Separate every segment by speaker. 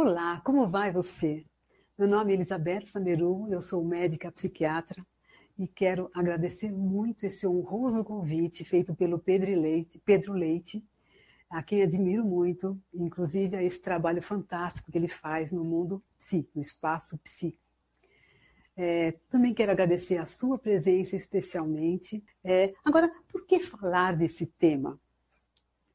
Speaker 1: Olá, como vai você? Meu nome é Elizabeth Sameru, eu sou médica psiquiatra e quero agradecer muito esse honroso convite feito pelo Pedro Leite, Pedro Leite, a quem admiro muito, inclusive a esse trabalho fantástico que ele faz no mundo psi, no espaço psi. É, também quero agradecer a sua presença especialmente. É, agora, por que falar desse tema?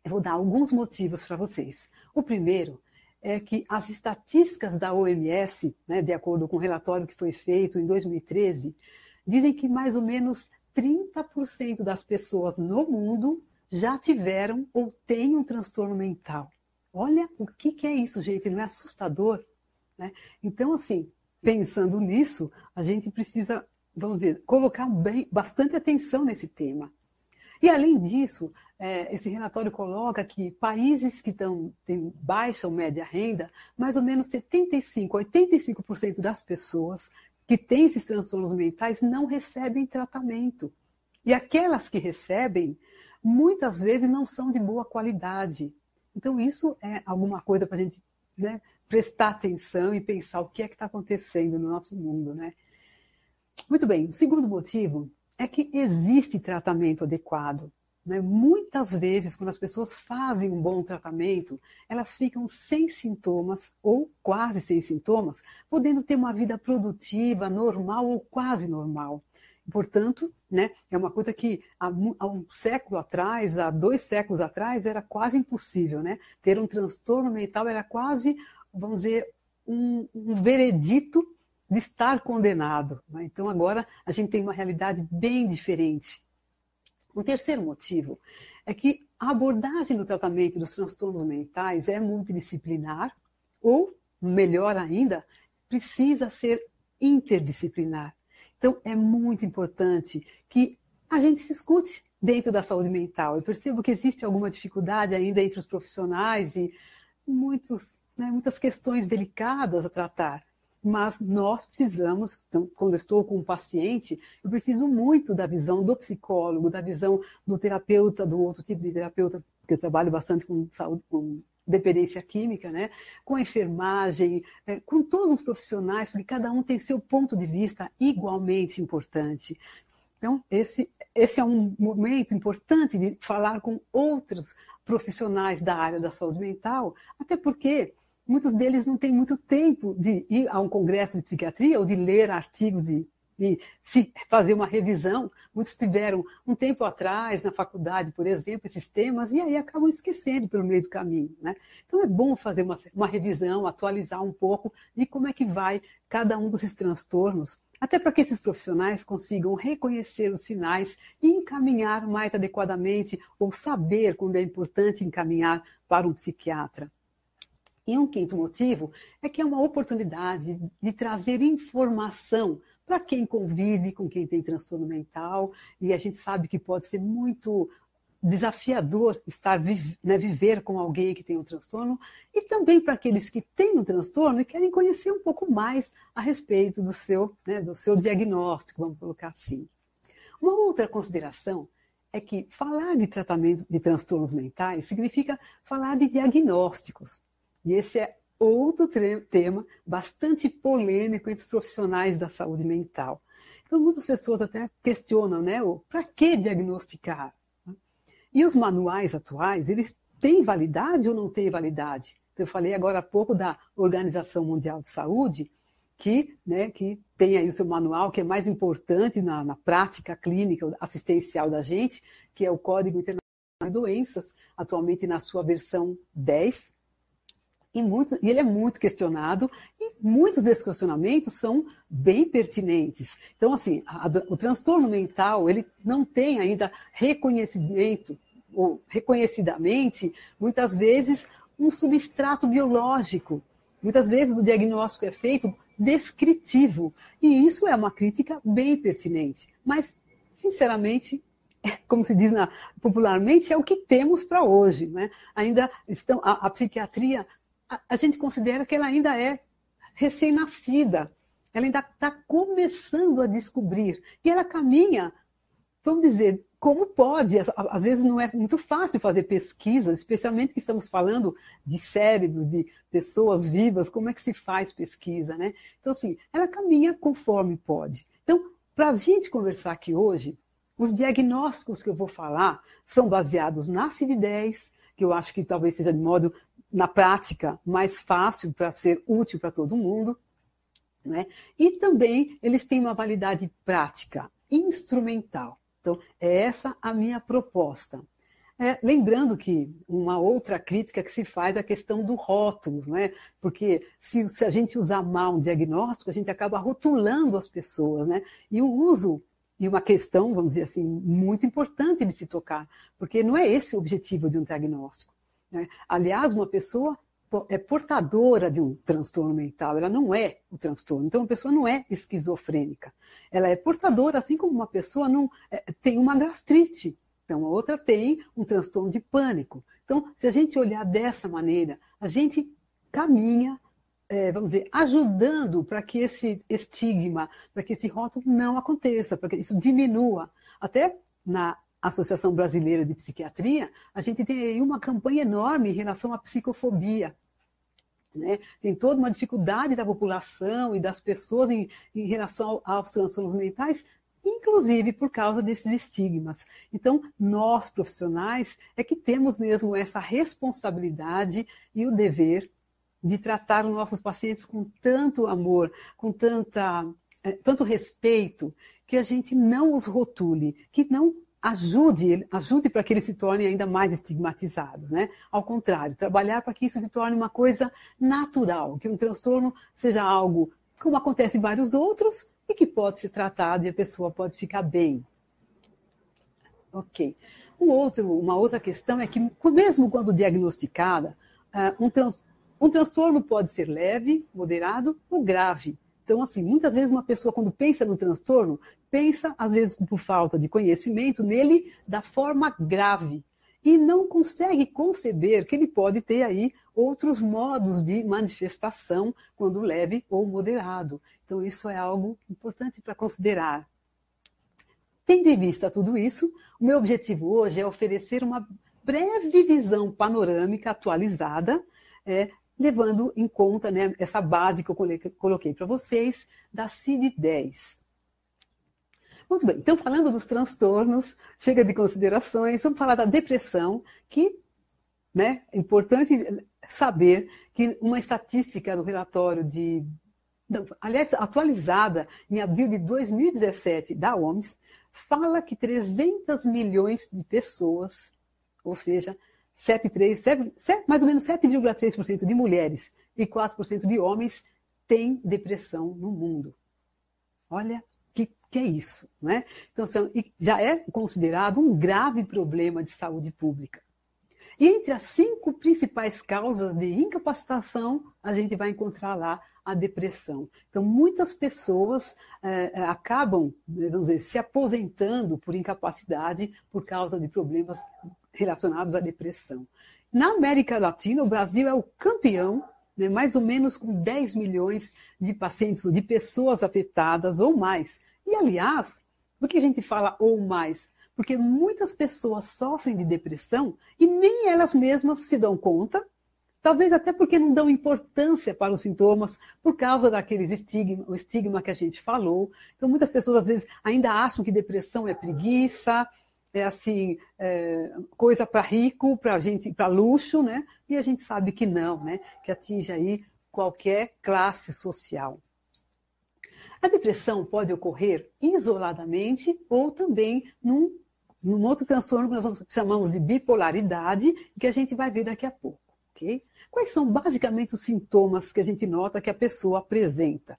Speaker 1: Eu vou dar alguns motivos para vocês. O primeiro é que as estatísticas da OMS, né, de acordo com o um relatório que foi feito em 2013, dizem que mais ou menos 30% das pessoas no mundo já tiveram ou têm um transtorno mental. Olha o que, que é isso, gente, não é assustador? Né? Então, assim, pensando nisso, a gente precisa, vamos dizer, colocar bem, bastante atenção nesse tema. E além disso, é, esse relatório coloca que países que tão, têm baixa ou média renda, mais ou menos 75, 85% das pessoas que têm esses transtornos mentais não recebem tratamento. E aquelas que recebem, muitas vezes não são de boa qualidade. Então, isso é alguma coisa para a gente né, prestar atenção e pensar o que é que está acontecendo no nosso mundo. Né? Muito bem, o segundo motivo é que existe tratamento adequado. Né? Muitas vezes, quando as pessoas fazem um bom tratamento, elas ficam sem sintomas ou quase sem sintomas, podendo ter uma vida produtiva, normal ou quase normal. Portanto, né, é uma coisa que há, um século atrás, há dois séculos atrás, era quase impossível. Né? Ter um transtorno mental era quase, vamos dizer, um, um veredito de estar condenado. Né? Então, agora a gente tem uma realidade bem diferente. Um terceiro motivo é que a abordagem do tratamento dos transtornos mentais é multidisciplinar, ou, melhor ainda, precisa ser interdisciplinar. Então, é muito importante que a gente se escute dentro da saúde mental. Eu percebo que existe alguma dificuldade ainda entre os profissionais e muitos, né, muitas questões delicadas a tratar mas nós precisamos, então, quando eu estou com um paciente, eu preciso muito da visão do psicólogo, da visão do terapeuta, do outro tipo de terapeuta, porque eu trabalho bastante com saúde, com dependência química, né? com a enfermagem, é, com todos os profissionais, porque cada um tem seu ponto de vista igualmente importante. Então, esse, esse é um momento importante de falar com outros profissionais da área da saúde mental, até porque muitos deles não têm muito tempo de ir a um congresso de psiquiatria ou de ler artigos e, e se fazer uma revisão. Muitos tiveram um tempo atrás, na faculdade, por exemplo, esses temas, e aí acabam esquecendo pelo meio do caminho. Né? Então é bom fazer uma, uma revisão, atualizar um pouco de como é que vai cada um desses transtornos, até para que esses profissionais consigam reconhecer os sinais e encaminhar mais adequadamente ou saber quando é importante encaminhar para um psiquiatra. E um quinto motivo é que é uma oportunidade de trazer informação para quem convive com quem tem transtorno mental, e a gente sabe que pode ser muito desafiador estar né, viver com alguém que tem um transtorno, e também para aqueles que têm um transtorno e querem conhecer um pouco mais a respeito do seu, né, do seu diagnóstico, vamos colocar assim. Uma outra consideração é que falar de tratamento de transtornos mentais significa falar de diagnósticos. E esse é outro tema bastante polêmico entre os profissionais da saúde mental. Então, muitas pessoas até questionam, né, para que diagnosticar? E os manuais atuais, eles têm validade ou não têm validade? Eu falei agora há pouco da Organização Mundial de Saúde, que, né, que tem aí o seu manual, que é mais importante na, na prática clínica assistencial da gente, que é o Código Internacional de Doenças, atualmente na sua versão 10, e, muito, e ele é muito questionado, e muitos desses questionamentos são bem pertinentes. Então, assim, a, o transtorno mental, ele não tem ainda reconhecimento, ou reconhecidamente, muitas vezes, um substrato biológico. Muitas vezes o diagnóstico é feito descritivo, e isso é uma crítica bem pertinente. Mas, sinceramente, como se diz na, popularmente, é o que temos para hoje. Né? Ainda estão, a, a psiquiatria a, gente considera que ela ainda é recém-nascida. Ela ainda está começando a descobrir. E ela caminha vamos dizer, como pode? Às vezes não é muito fácil fazer pesquisas, especialmente que estamos falando de cérebros, de pessoas vivas, como é que se faz pesquisa, né? Então, assim, ela caminha conforme pode. Então, para a gente conversar aqui hoje, os diagnósticos que eu vou falar são baseados na CID-10, que eu acho que talvez seja de modo, na prática, mais fácil para ser útil para todo mundo. Né? E também eles têm uma validade prática, instrumental. Então, é essa a minha proposta. É, lembrando que uma outra crítica que se faz é a questão do rótulo, não é? porque se, se, a gente usar mal um diagnóstico, a gente acaba rotulando as pessoas. Né? E o uso, e uma questão, vamos dizer assim, muito importante de se tocar, porque não é esse o objetivo de um diagnóstico. Né? Aliás, uma pessoa é portadora de um transtorno mental, ela não é o transtorno. Então, uma pessoa não é esquizofrênica. Ela é portadora, assim como uma pessoa não é, tem uma gastrite. Então, a outra tem um transtorno de pânico. Então, se a gente olhar dessa maneira, a gente caminha, é, vamos dizer, ajudando para que esse estigma, para que esse rótulo não aconteça, para que isso diminua. Até na Associação Brasileira de Psiquiatria, a gente tem aí uma campanha enorme em relação à psicofobia. Né? Tem toda uma dificuldade da população e das pessoas em, em relação aos transtornos mentais, inclusive por causa desses estigmas. Então, nós profissionais é que temos mesmo essa responsabilidade e o dever de tratar os nossos pacientes com tanto amor, com tanta, é, tanto respeito, que a gente não os rotule, que não ajude, ajude para que ele se torne ainda mais estigmatizado, né? Ao contrário, trabalhar para que isso se torne uma coisa natural, que um transtorno seja algo como acontece em vários outros e que pode ser tratado e a pessoa pode ficar bem. Ok. Um outro, uma outra questão é que, mesmo quando diagnosticada, ah, um, trans, um transtorno pode ser leve, moderado ou grave. Então, assim, muitas vezes uma pessoa, quando pensa no transtorno, pensa, às vezes por falta de conhecimento, nele da forma grave. E não consegue conceber que ele pode ter aí outros modos de manifestação, quando leve ou moderado. Então, isso é algo importante para considerar. Tendo em vista tudo isso, o meu objetivo hoje é oferecer uma breve visão panorâmica atualizada é, levando em conta né, essa base que eu coloquei para vocês da CID-10. Muito bem, então falando dos transtornos, chega de considerações, vamos falar da depressão, que né, é importante saber que uma estatística do relatório de, aliás, atualizada em abril de 2017 da OMS, fala que 300 milhões de pessoas, ou seja, 7,3, 7, 7, mais ou menos 7,3% de mulheres e 4% de homens têm depressão no mundo. Olha que, que é isso, né? Então, já é considerado um grave problema de saúde pública. E entre as cinco principais causas de incapacitação, a gente vai encontrar lá a depressão. Então, muitas pessoas é, acabam, vamos dizer, se aposentando por incapacidade por causa de problemas relacionados à depressão. Na América Latina, o Brasil é o campeão, né, mais ou menos com 10 milhões de pacientes, de pessoas afetadas ou mais. E, aliás, por que a gente fala ou mais? Porque muitas pessoas sofrem de depressão e nem elas mesmas se dão conta, talvez até porque não dão importância para os sintomas por causa daqueles estigma, o estigma que a gente falou. Então, muitas pessoas às vezes ainda acham que depressão é preguiça, é assim, é, coisa para rico, para gente, para luxo, né? E a gente sabe que não, né? Que atinge aí qualquer classe social. A depressão pode ocorrer isoladamente ou também num, num outro transtorno que nós chamamos de bipolaridade, que a gente vai ver daqui a pouco. ok? Quais são basicamente os sintomas que a gente nota que a pessoa apresenta?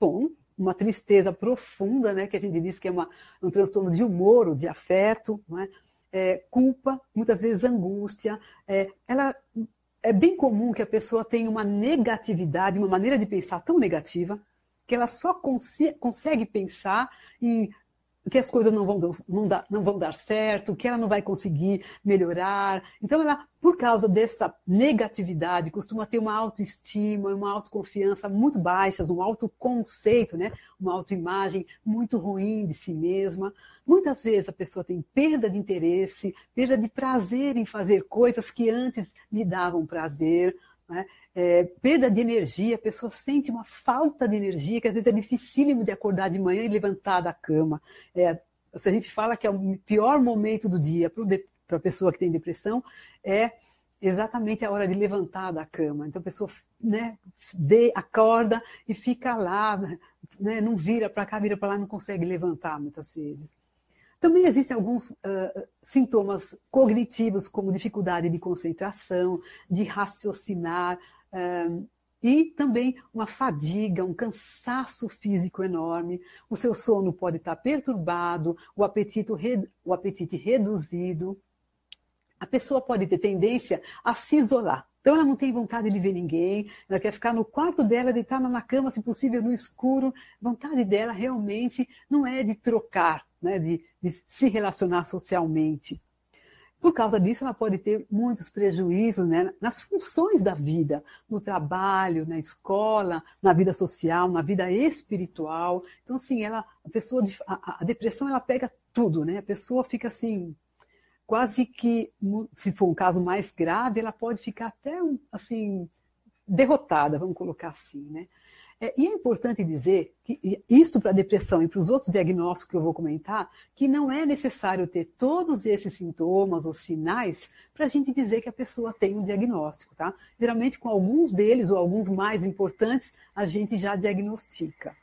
Speaker 1: Bom, uma tristeza profunda, né, que a gente diz que é uma, um transtorno de humor ou de afeto, é? É, culpa, muitas vezes angústia. É, ela, é bem comum que a pessoa tenha uma negatividade, uma maneira de pensar tão negativa, que ela só consegue pensar em que as coisas não vão, não, dar, não vão dar certo, que ela não vai conseguir melhorar. Então, ela, por causa dessa negatividade, costuma ter uma autoestima, uma autoconfiança muito baixas, um autoconceito, né? uma autoimagem muito ruim de si mesma. Muitas vezes a pessoa tem perda de interesse, perda de prazer em fazer coisas que antes lhe davam prazer. Né? É, perda de energia, a pessoa sente uma falta de energia, que às vezes é dificílimo de acordar de manhã e levantar da cama. É, se a gente fala que é o pior momento do dia para a pessoa que tem depressão, é exatamente a hora de levantar da cama. Então a pessoa né, de, acorda e fica lá, né, não vira para cá, vira para lá, não consegue levantar muitas vezes. Também existem alguns uh, sintomas cognitivos, como dificuldade de concentração, de raciocinar, uh, e também uma fadiga, um cansaço físico enorme. O seu sono pode estar perturbado, o apetite, o apetite reduzido. A pessoa pode ter tendência a se isolar. Então ela não tem vontade de ver ninguém, ela quer ficar no quarto dela, deitada na cama, se possível, no escuro. A vontade dela realmente não é de trocar, né, de, de se relacionar socialmente. Por causa disso, ela pode ter muitos prejuízos né, nas funções da vida, no trabalho, na escola, na vida social, na vida espiritual. Então, assim, ela, a pessoa, a, a depressão, ela pega tudo, né? A pessoa fica assim, quase que, se for um caso mais grave, ela pode ficar até assim derrotada, vamos colocar assim, né? É, e é importante dizer que isso para a depressão e para os outros diagnósticos que eu vou comentar, que não é necessário ter todos esses sintomas ou sinais para a gente dizer que a pessoa tem um diagnóstico, tá? Geralmente com alguns deles ou alguns mais importantes a gente já diagnostica.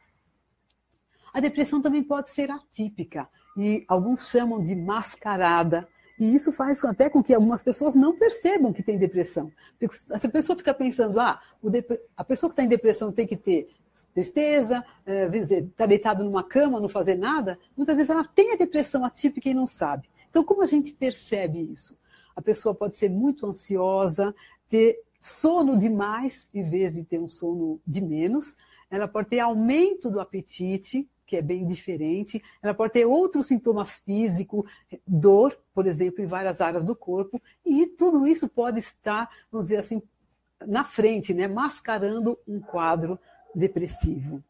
Speaker 1: A depressão também pode ser atípica e alguns chamam de mascarada, e isso faz até com que algumas pessoas não percebam que tem depressão. Porque se a pessoa fica pensando, ah, a pessoa que está em depressão tem que ter tristeza, é, está deitado numa cama, não fazer nada, muitas vezes ela tem a depressão atípica e não sabe. Então, como a gente percebe isso? A pessoa pode ser muito ansiosa, ter sono demais em vez de ter um sono de menos, ela pode ter aumento do apetite, que é bem diferente. Ela pode ter outros sintomas físicos, dor, por exemplo, em várias áreas do corpo, e tudo isso pode estar, vamos dizer assim, na frente, né, mascarando um quadro depressivo.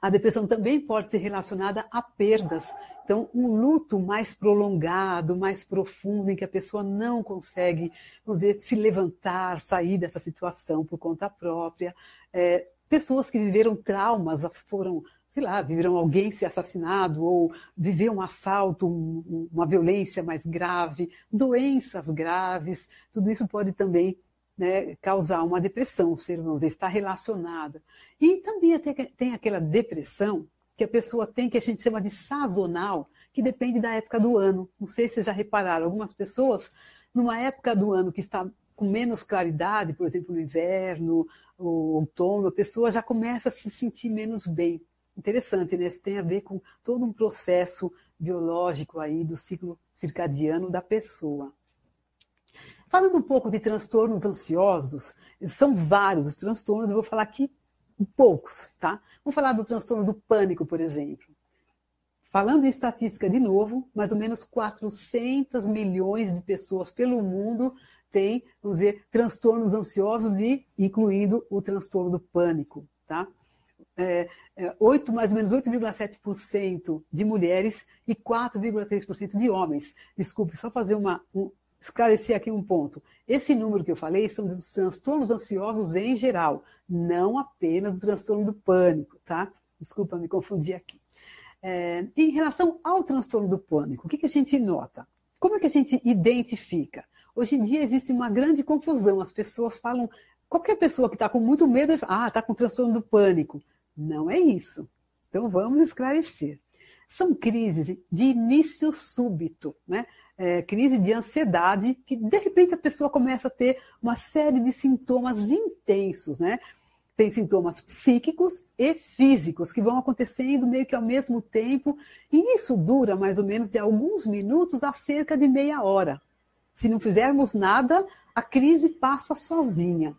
Speaker 1: A depressão também pode ser relacionada a perdas. Então, um luto mais prolongado, mais profundo, em que a pessoa não consegue, vamos dizer, se levantar, sair dessa situação por conta própria. É, pessoas que viveram traumas, foram sei lá, viveram alguém ser assassinado ou viver um assalto, um, uma violência mais grave, doenças graves, tudo isso pode também né, causar uma depressão, ser, vamos está relacionada. E também tem aquela depressão que a pessoa tem, que a gente chama de sazonal, que depende da época do ano. Não sei se já repararam, algumas pessoas, numa época do ano que está com menos claridade, por exemplo, no inverno, ou outono, a pessoa já começa a se sentir menos bem interessante, né? Isso tem a ver com todo um processo biológico aí do ciclo circadiano da pessoa. Falando um pouco de transtornos ansiosos, são vários os transtornos, eu vou falar aqui poucos, tá? Vamos falar do transtorno do pânico, por exemplo. Falando em estatística de novo, mais ou menos 400 milhões de pessoas pelo mundo têm, vamos dizer, transtornos ansiosos e incluindo o transtorno do pânico, tá? é, é, 8, mais ou menos 8,7% de mulheres e 4,3% de homens. Desculpe, só fazer uma. Um, esclarecer aqui um ponto. Esse número que eu falei são dos transtornos ansiosos em geral, não apenas o transtorno do pânico, tá? Desculpa, me confundi aqui. É, em relação ao transtorno do pânico, o que, que a gente nota? Como é que a gente identifica? Hoje em dia existe uma grande confusão. As pessoas falam, qualquer pessoa que está com muito medo, ah, está com transtorno do pânico. Não é isso. Então vamos esclarecer. São crises de início súbito, né? É, crise de ansiedade, que de repente a pessoa começa a ter uma série de sintomas intensos, né? Tem sintomas psíquicos e físicos que vão acontecendo meio que ao mesmo tempo, e isso dura mais ou menos de alguns minutos a cerca de meia hora. Se não fizermos nada, a crise passa sozinha.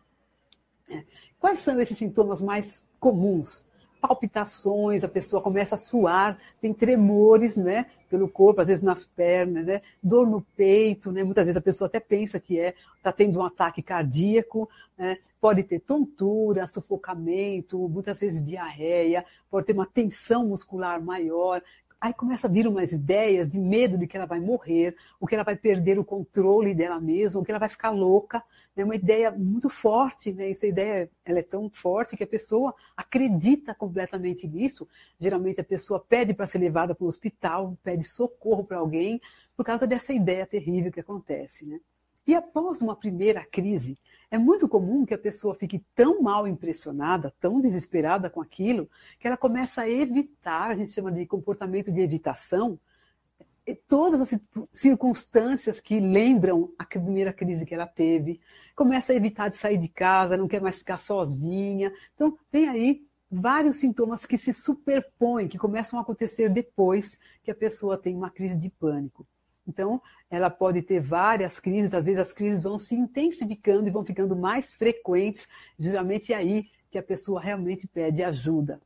Speaker 1: É. Quais são esses sintomas mais comuns? palpitações, a pessoa começa a suar, tem tremores, né, pelo corpo, às vezes nas pernas, né, dor no peito, né, muitas vezes a pessoa até pensa que é, está tendo um ataque cardíaco, né, pode ter tontura, sufocamento, muitas vezes diarreia, pode ter uma tensão muscular maior, Aí começa a vir umas ideias de medo de que ela vai morrer, ou que ela vai perder o controle dela mesma, ou que ela vai ficar louca. É uma ideia muito forte, né? Essa ideia ela é tão forte que a pessoa acredita completamente nisso. Geralmente a pessoa pede para ser levada para o hospital, pede socorro para alguém, por causa dessa ideia terrível que acontece, né? E após uma primeira crise, é muito comum que a pessoa fique tão mal impressionada, tão desesperada com aquilo, que ela começa a evitar, a gente chama de comportamento de evitação, todas as circunstâncias que lembram a primeira crise que ela teve, começa a evitar de sair de casa, não quer mais ficar sozinha. Então, tem aí vários sintomas que se superpõem, que começam a acontecer depois que a pessoa tem uma crise de pânico. Então, ela pode ter várias crises, às vezes as crises vão se intensificando e vão ficando mais frequentes, é aí que a pessoa realmente pede ajuda.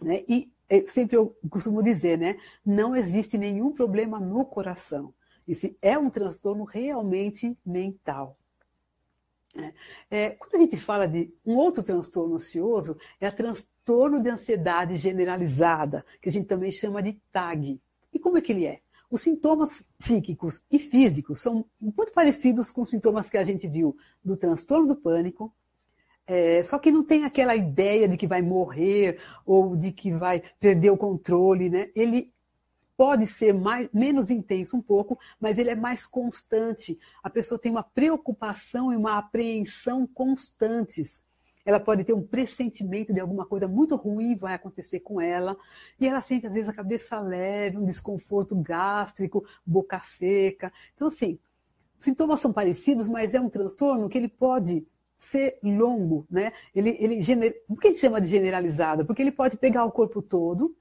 Speaker 1: Né? E é, sempre eu costumo dizer, né? Não existe nenhum problema no coração. Esse é um transtorno realmente mental. É, é quando a gente fala de um outro transtorno ansioso, é o transtorno de ansiedade generalizada, que a gente também chama de TAG. E como é que ele é? Os sintomas psíquicos e físicos são muito parecidos com os sintomas que a gente viu do transtorno do pânico, é, só que não tem aquela ideia de que vai morrer ou de que vai perder o controle, né? Ele pode ser mais, menos intenso um pouco, mas ele é mais constante. A pessoa tem uma preocupação e uma apreensão constantes ela pode ter um pressentimento de alguma coisa muito ruim vai acontecer com ela, e ela sente às vezes a cabeça leve, um desconforto gástrico, boca seca. Então, assim, sintomas são parecidos, mas é um transtorno que ele pode ser longo, né? Ele, ele gener... Por que chama de generalizado? Porque ele pode pegar o corpo todo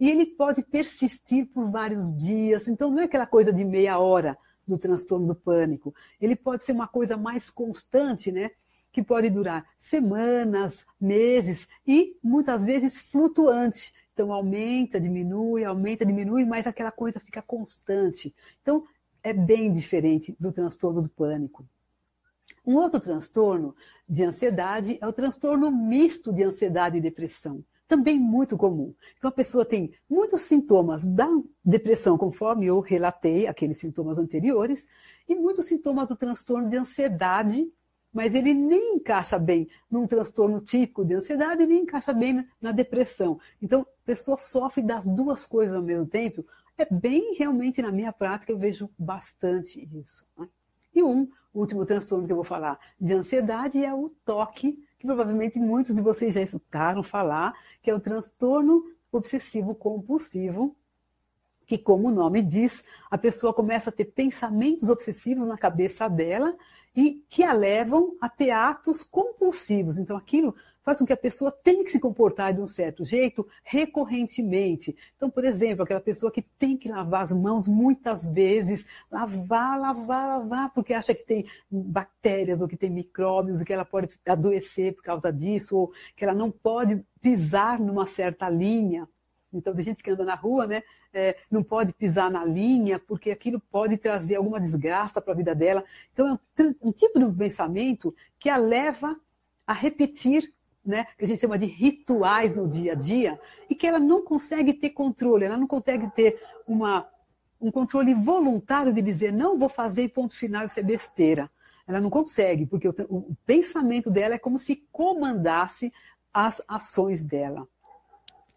Speaker 1: e ele pode persistir por vários dias. Então, não é aquela coisa de meia hora do transtorno do pânico. Ele pode ser uma coisa mais constante, né? Que pode durar semanas, meses e muitas vezes flutuante. Então aumenta, diminui, aumenta, diminui, mas aquela coisa fica constante. Então é bem diferente do transtorno do pânico. Um outro transtorno de ansiedade é o transtorno misto de ansiedade e depressão, também muito comum. Então a pessoa tem muitos sintomas da depressão, conforme eu relatei aqueles sintomas anteriores, e muitos sintomas do transtorno de ansiedade mas ele nem encaixa bem num transtorno típico de ansiedade, nem encaixa bem na depressão. Então, a pessoa sofre das duas coisas ao mesmo tempo. É bem, realmente, na minha prática, eu vejo bastante isso. Né? E um último transtorno que eu vou falar de ansiedade é o toque, que provavelmente muitos de vocês já escutaram falar, que é o transtorno obsessivo compulsivo, que, como o nome diz, a pessoa começa a ter pensamentos obsessivos na cabeça dela e que a levam a ter atos compulsivos. Então, aquilo faz com que a pessoa tenha que se comportar de um certo jeito recorrentemente. Então, por exemplo, aquela pessoa que tem que lavar as mãos muitas vezes, lavar, lavar, lavar, porque acha que tem bactérias ou que tem micróbios e que ela pode adoecer por causa disso, ou que ela não pode pisar numa certa linha. Então, tem gente que anda na rua, né? É, não pode pisar na linha, porque aquilo pode trazer alguma desgraça para a vida dela. Então, é um, um, tipo de pensamento que a leva a repetir, né? Que a gente chama de rituais no dia a dia, e que ela não consegue ter controle, ela não consegue ter uma, um controle voluntário de dizer, não vou fazer ponto final, isso é besteira. Ela não consegue, porque o, o pensamento dela é como se comandasse as ações dela.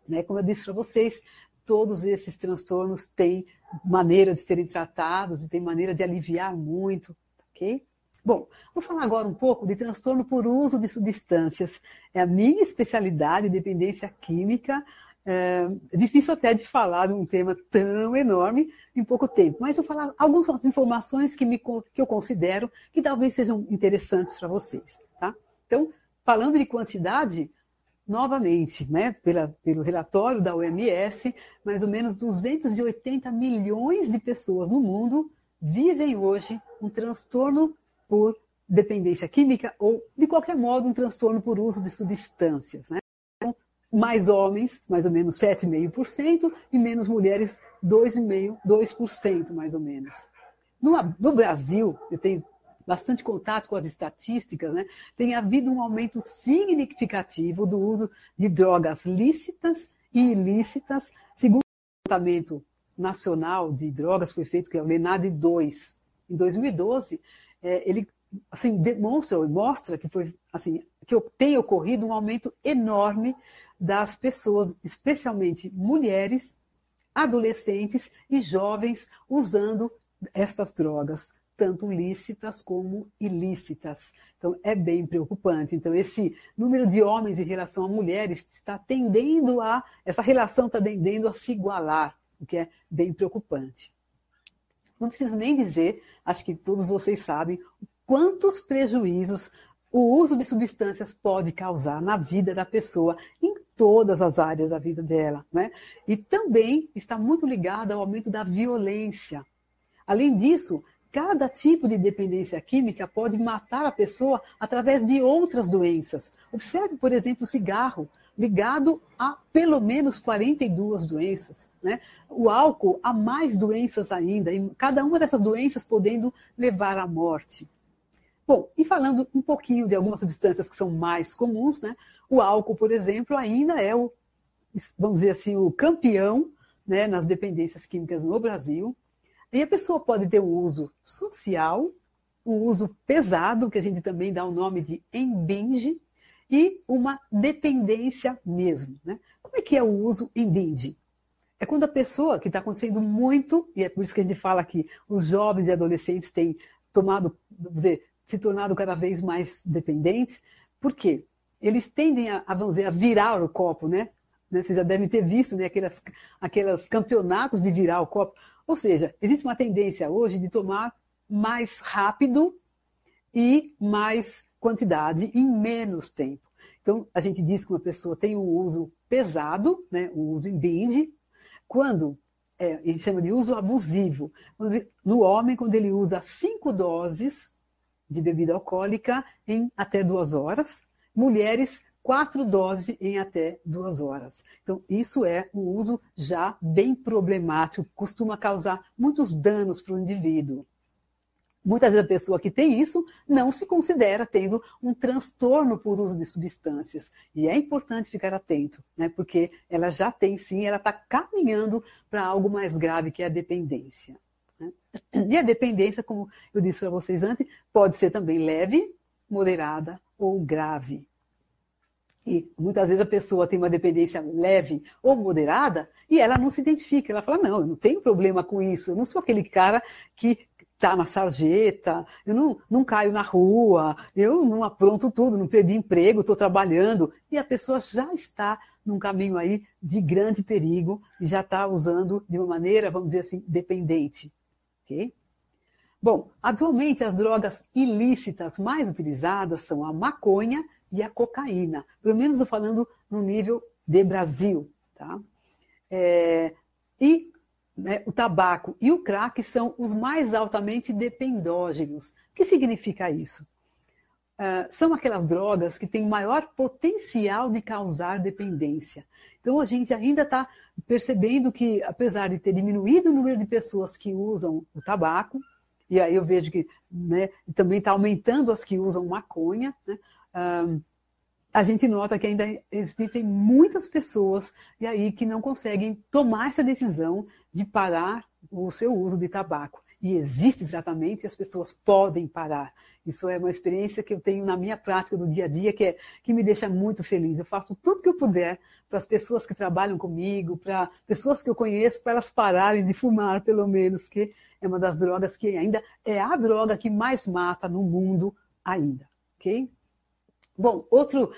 Speaker 1: Né? Como eu disse para vocês, todos esses transtornos têm maneira de serem tratados e têm maneira de aliviar muito, ok? Bom, vou falar agora um pouco de transtorno por uso de substâncias. É a minha especialidade, dependência química. É difícil até de falar de um tema tão enorme em pouco tempo, mas vou falar algumas informações que, me, que eu considero que talvez sejam interessantes para vocês. Tá? Então, falando de quantidade, novamente, né, pela, pelo relatório da OMS, mais ou menos 280 milhões de pessoas no mundo vivem hoje um transtorno por dependência química ou, de qualquer modo, um transtorno por uso de substâncias. Né? Então, mais homens, mais ou menos 7,5%, e menos mulheres, 2,5%, 2% mais ou menos. No, no Brasil, eu tenho bastante contato com as estatísticas, né, tem havido um aumento significativo do uso de drogas lícitas e ilícitas, segundo o Departamento Nacional de Drogas, foi feito, que é o LENAD 2. Em 2012, é, ele assim, demonstra, mostra que, foi, assim, que tem ocorrido um aumento enorme das pessoas, especialmente mulheres, adolescentes e jovens, usando estas drogas tanto lícitas como ilícitas. Então, é bem preocupante. Então, esse número de homens em relação a mulheres está tendendo a, essa relação está tendendo a se igualar, o que é bem preocupante. Não preciso nem dizer, acho que todos vocês sabem, quantos prejuízos o uso de substâncias pode causar na vida da pessoa, em todas as áreas da vida dela. Né? E também está muito ligado ao aumento da violência. Além disso, Cada tipo de dependência química pode matar a pessoa através de outras doenças. Observe, por exemplo, o cigarro, ligado a pelo menos 42 doenças. Né? O álcool, há mais doenças ainda, e cada uma dessas doenças podendo levar à morte. Bom, e falando um pouquinho de algumas substâncias que são mais comuns, né? o álcool, por exemplo, ainda é o, vamos dizer assim, o campeão né, nas dependências químicas no Brasil. E a pessoa pode ter o uso social, o uso pesado, que a gente também dá o nome de embinge, e uma dependência mesmo. Né? Como é que é o uso embinge? É quando a pessoa que está acontecendo muito, e é por isso que a gente fala que os jovens e adolescentes têm tomado, dizer, se tornado cada vez mais dependentes. Por quê? Eles tendem a, vamos dizer, a virar o copo, né? né? Vocês já devem ter visto né? aqueles, aqueles campeonatos de virar o copo. Ou seja, existe uma tendência hoje de tomar mais rápido e mais quantidade em menos tempo. Então, a gente diz que uma pessoa tem um uso pesado, né, um uso em binge, quando é, ele chama de uso abusivo. No homem, quando ele usa cinco doses de bebida alcoólica em até duas horas, mulheres quatro doses em até duas horas. Então, isso é um uso já bem problemático, costuma causar muitos danos para o indivíduo. Muitas vezes a pessoa que tem isso não se considera tendo um transtorno por uso de substâncias. E é importante ficar atento, né? porque ela já tem sim, ela está caminhando para algo mais grave, que é a dependência. Né? E a dependência, como eu disse para vocês antes, pode ser também leve, moderada ou grave. E muitas vezes a pessoa tem uma dependência leve ou moderada e ela não se identifica. Ela fala: não, eu não tenho problema com isso, eu não sou aquele cara que está na sarjeta, eu não, não caio na rua, eu não apronto tudo, não perdi emprego, estou trabalhando. E a pessoa já está num caminho aí de grande perigo e já está usando de uma maneira, vamos dizer assim, dependente. ok? Bom, atualmente as drogas ilícitas mais utilizadas são a maconha e a cocaína, pelo menos eu falando no nível de Brasil. Tá? É, e né, o tabaco e o crack são os mais altamente dependógenos. O que significa isso? Uh, são aquelas drogas que têm maior potencial de causar dependência. Então a gente ainda está percebendo que, apesar de ter diminuído o número de pessoas que usam o tabaco, e aí eu vejo que né, também está aumentando as que usam maconha, né, a gente nota que ainda existem muitas pessoas e aí que não conseguem tomar essa decisão de parar o seu uso de tabaco. E existe tratamento e as pessoas podem parar. Isso é uma experiência que eu tenho na minha prática do dia a dia, que, é, que me deixa muito feliz. Eu faço tudo que eu puder para as pessoas que trabalham comigo, para pessoas que eu conheço, para elas pararem de fumar, pelo menos, que é uma das drogas que ainda é a droga que mais mata no mundo ainda. Ok? Bom, outro,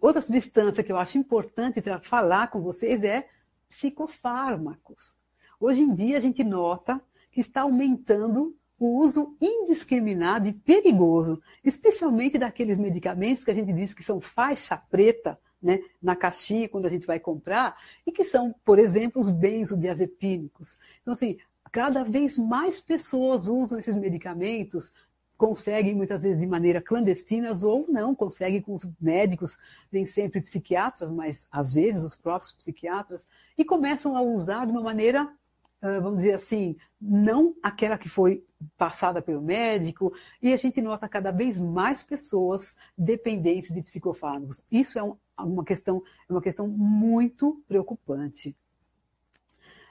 Speaker 1: outra substância que eu acho importante falar com vocês é psicofármacos. Hoje em dia a gente nota que está aumentando o uso indiscriminado e perigoso, especialmente daqueles medicamentos que a gente diz que são faixa preta, né, na caixinha quando a gente vai comprar, e que são, por exemplo, os benzodiazepínicos. Então, assim, cada vez mais pessoas usam esses medicamentos conseguem muitas vezes de maneira clandestina ou não conseguem com os médicos, nem sempre psiquiatras, mas às vezes os próprios psiquiatras, e começam a usar de uma maneira, vamos dizer assim, não aquela que foi passada pelo médico, e a gente nota cada vez mais pessoas dependentes de psicofármacos. Isso é uma questão, é uma questão muito preocupante.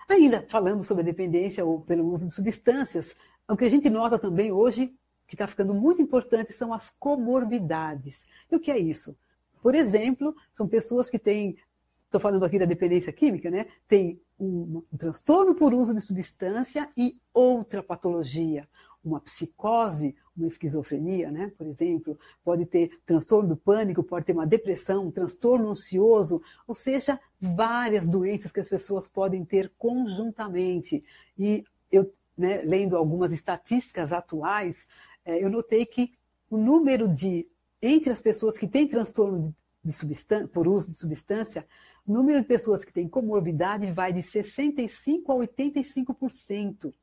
Speaker 1: Ainda falando sobre a dependência ou pelo uso de substâncias, o que a gente nota também hoje, que está ficando muito importante, são as comorbidades. E o que é isso? Por exemplo, são pessoas que têm, estou falando aqui da dependência química, né? Tem um, um transtorno por uso de substância e outra patologia, uma psicose, uma esquizofrenia, né? por exemplo, pode ter transtorno do pânico, pode ter uma depressão, um transtorno ansioso, ou seja, várias doenças que as pessoas podem ter conjuntamente. E eu, né, lendo algumas estatísticas atuais, eu notei que o número de, entre as pessoas que têm transtorno de substância, por uso de substância, o número de pessoas que têm comorbidade vai de 65% a 85%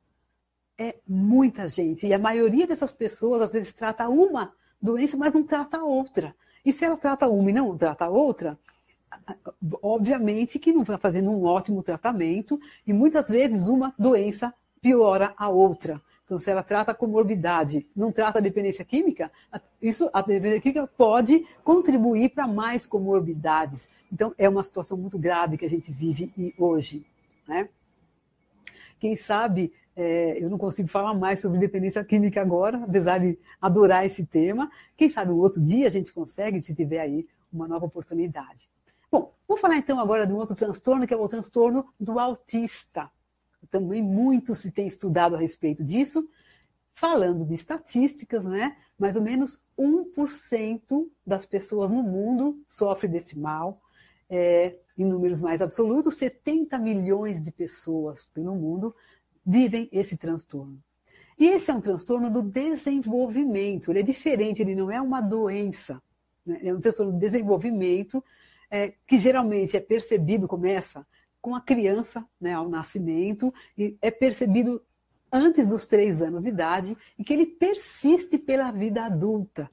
Speaker 1: é muita gente. E a maioria dessas pessoas, às vezes, trata uma doença, mas não trata outra. E se ela trata uma e não trata outra, obviamente que não está fazendo um ótimo tratamento, e muitas vezes uma doença piora a outra. Então, se ela trata comorbidade, não trata dependência química, isso, a dependência química pode contribuir para mais comorbidades. Então, é uma situação muito grave que a gente vive hoje. Né? Quem sabe é, eu não consigo falar mais sobre dependência química agora, apesar de adorar esse tema. Quem sabe um outro dia a gente consegue, se tiver aí uma nova oportunidade. Bom, vou falar então agora de um outro transtorno, que é o transtorno do autista. Também muito se tem estudado a respeito disso. Falando de estatísticas, né? Mais ou menos 1% das pessoas no mundo sofrem desse mal. É, em números mais absolutos, 70 milhões de pessoas pelo mundo vivem esse transtorno. E esse é um transtorno do desenvolvimento, ele é diferente, ele não é uma doença, né? é um transtorno do desenvolvimento é, que geralmente é percebido, começa com a criança né, ao nascimento, e é percebido antes dos três anos de idade e que ele persiste pela vida adulta.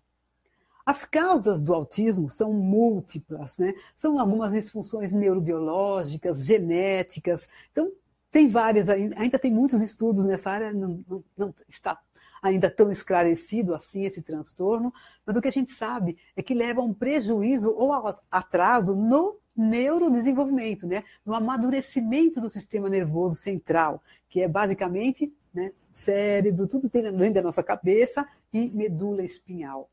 Speaker 1: As causas do autismo são múltiplas, né? São algumas disfunções neurobiológicas, genéticas. Então, tem várias, ainda tem muitos estudos nessa área, não, não, não está ainda tão esclarecido assim esse transtorno, mas o que a gente sabe é que leva a um prejuízo ou atraso no neurodesenvolvimento, né? no amadurecimento do sistema nervoso central, que é basicamente né, cérebro, tudo tem dentro da nossa cabeça e medula espinhal.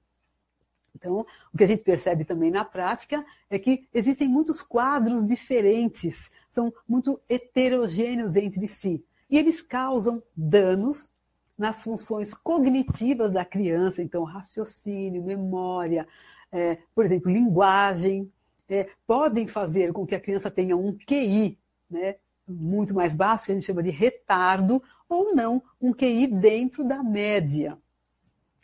Speaker 1: Então, o que a gente percebe também na prática é que existem muitos quadros diferentes, são muito heterogêneos entre si. E eles causam danos nas funções cognitivas da criança, então raciocínio, memória, é, por exemplo, linguagem, é, podem fazer com que a criança tenha um QI né, muito mais baixo, que a gente chama de retardo, ou não, um QI dentro da média.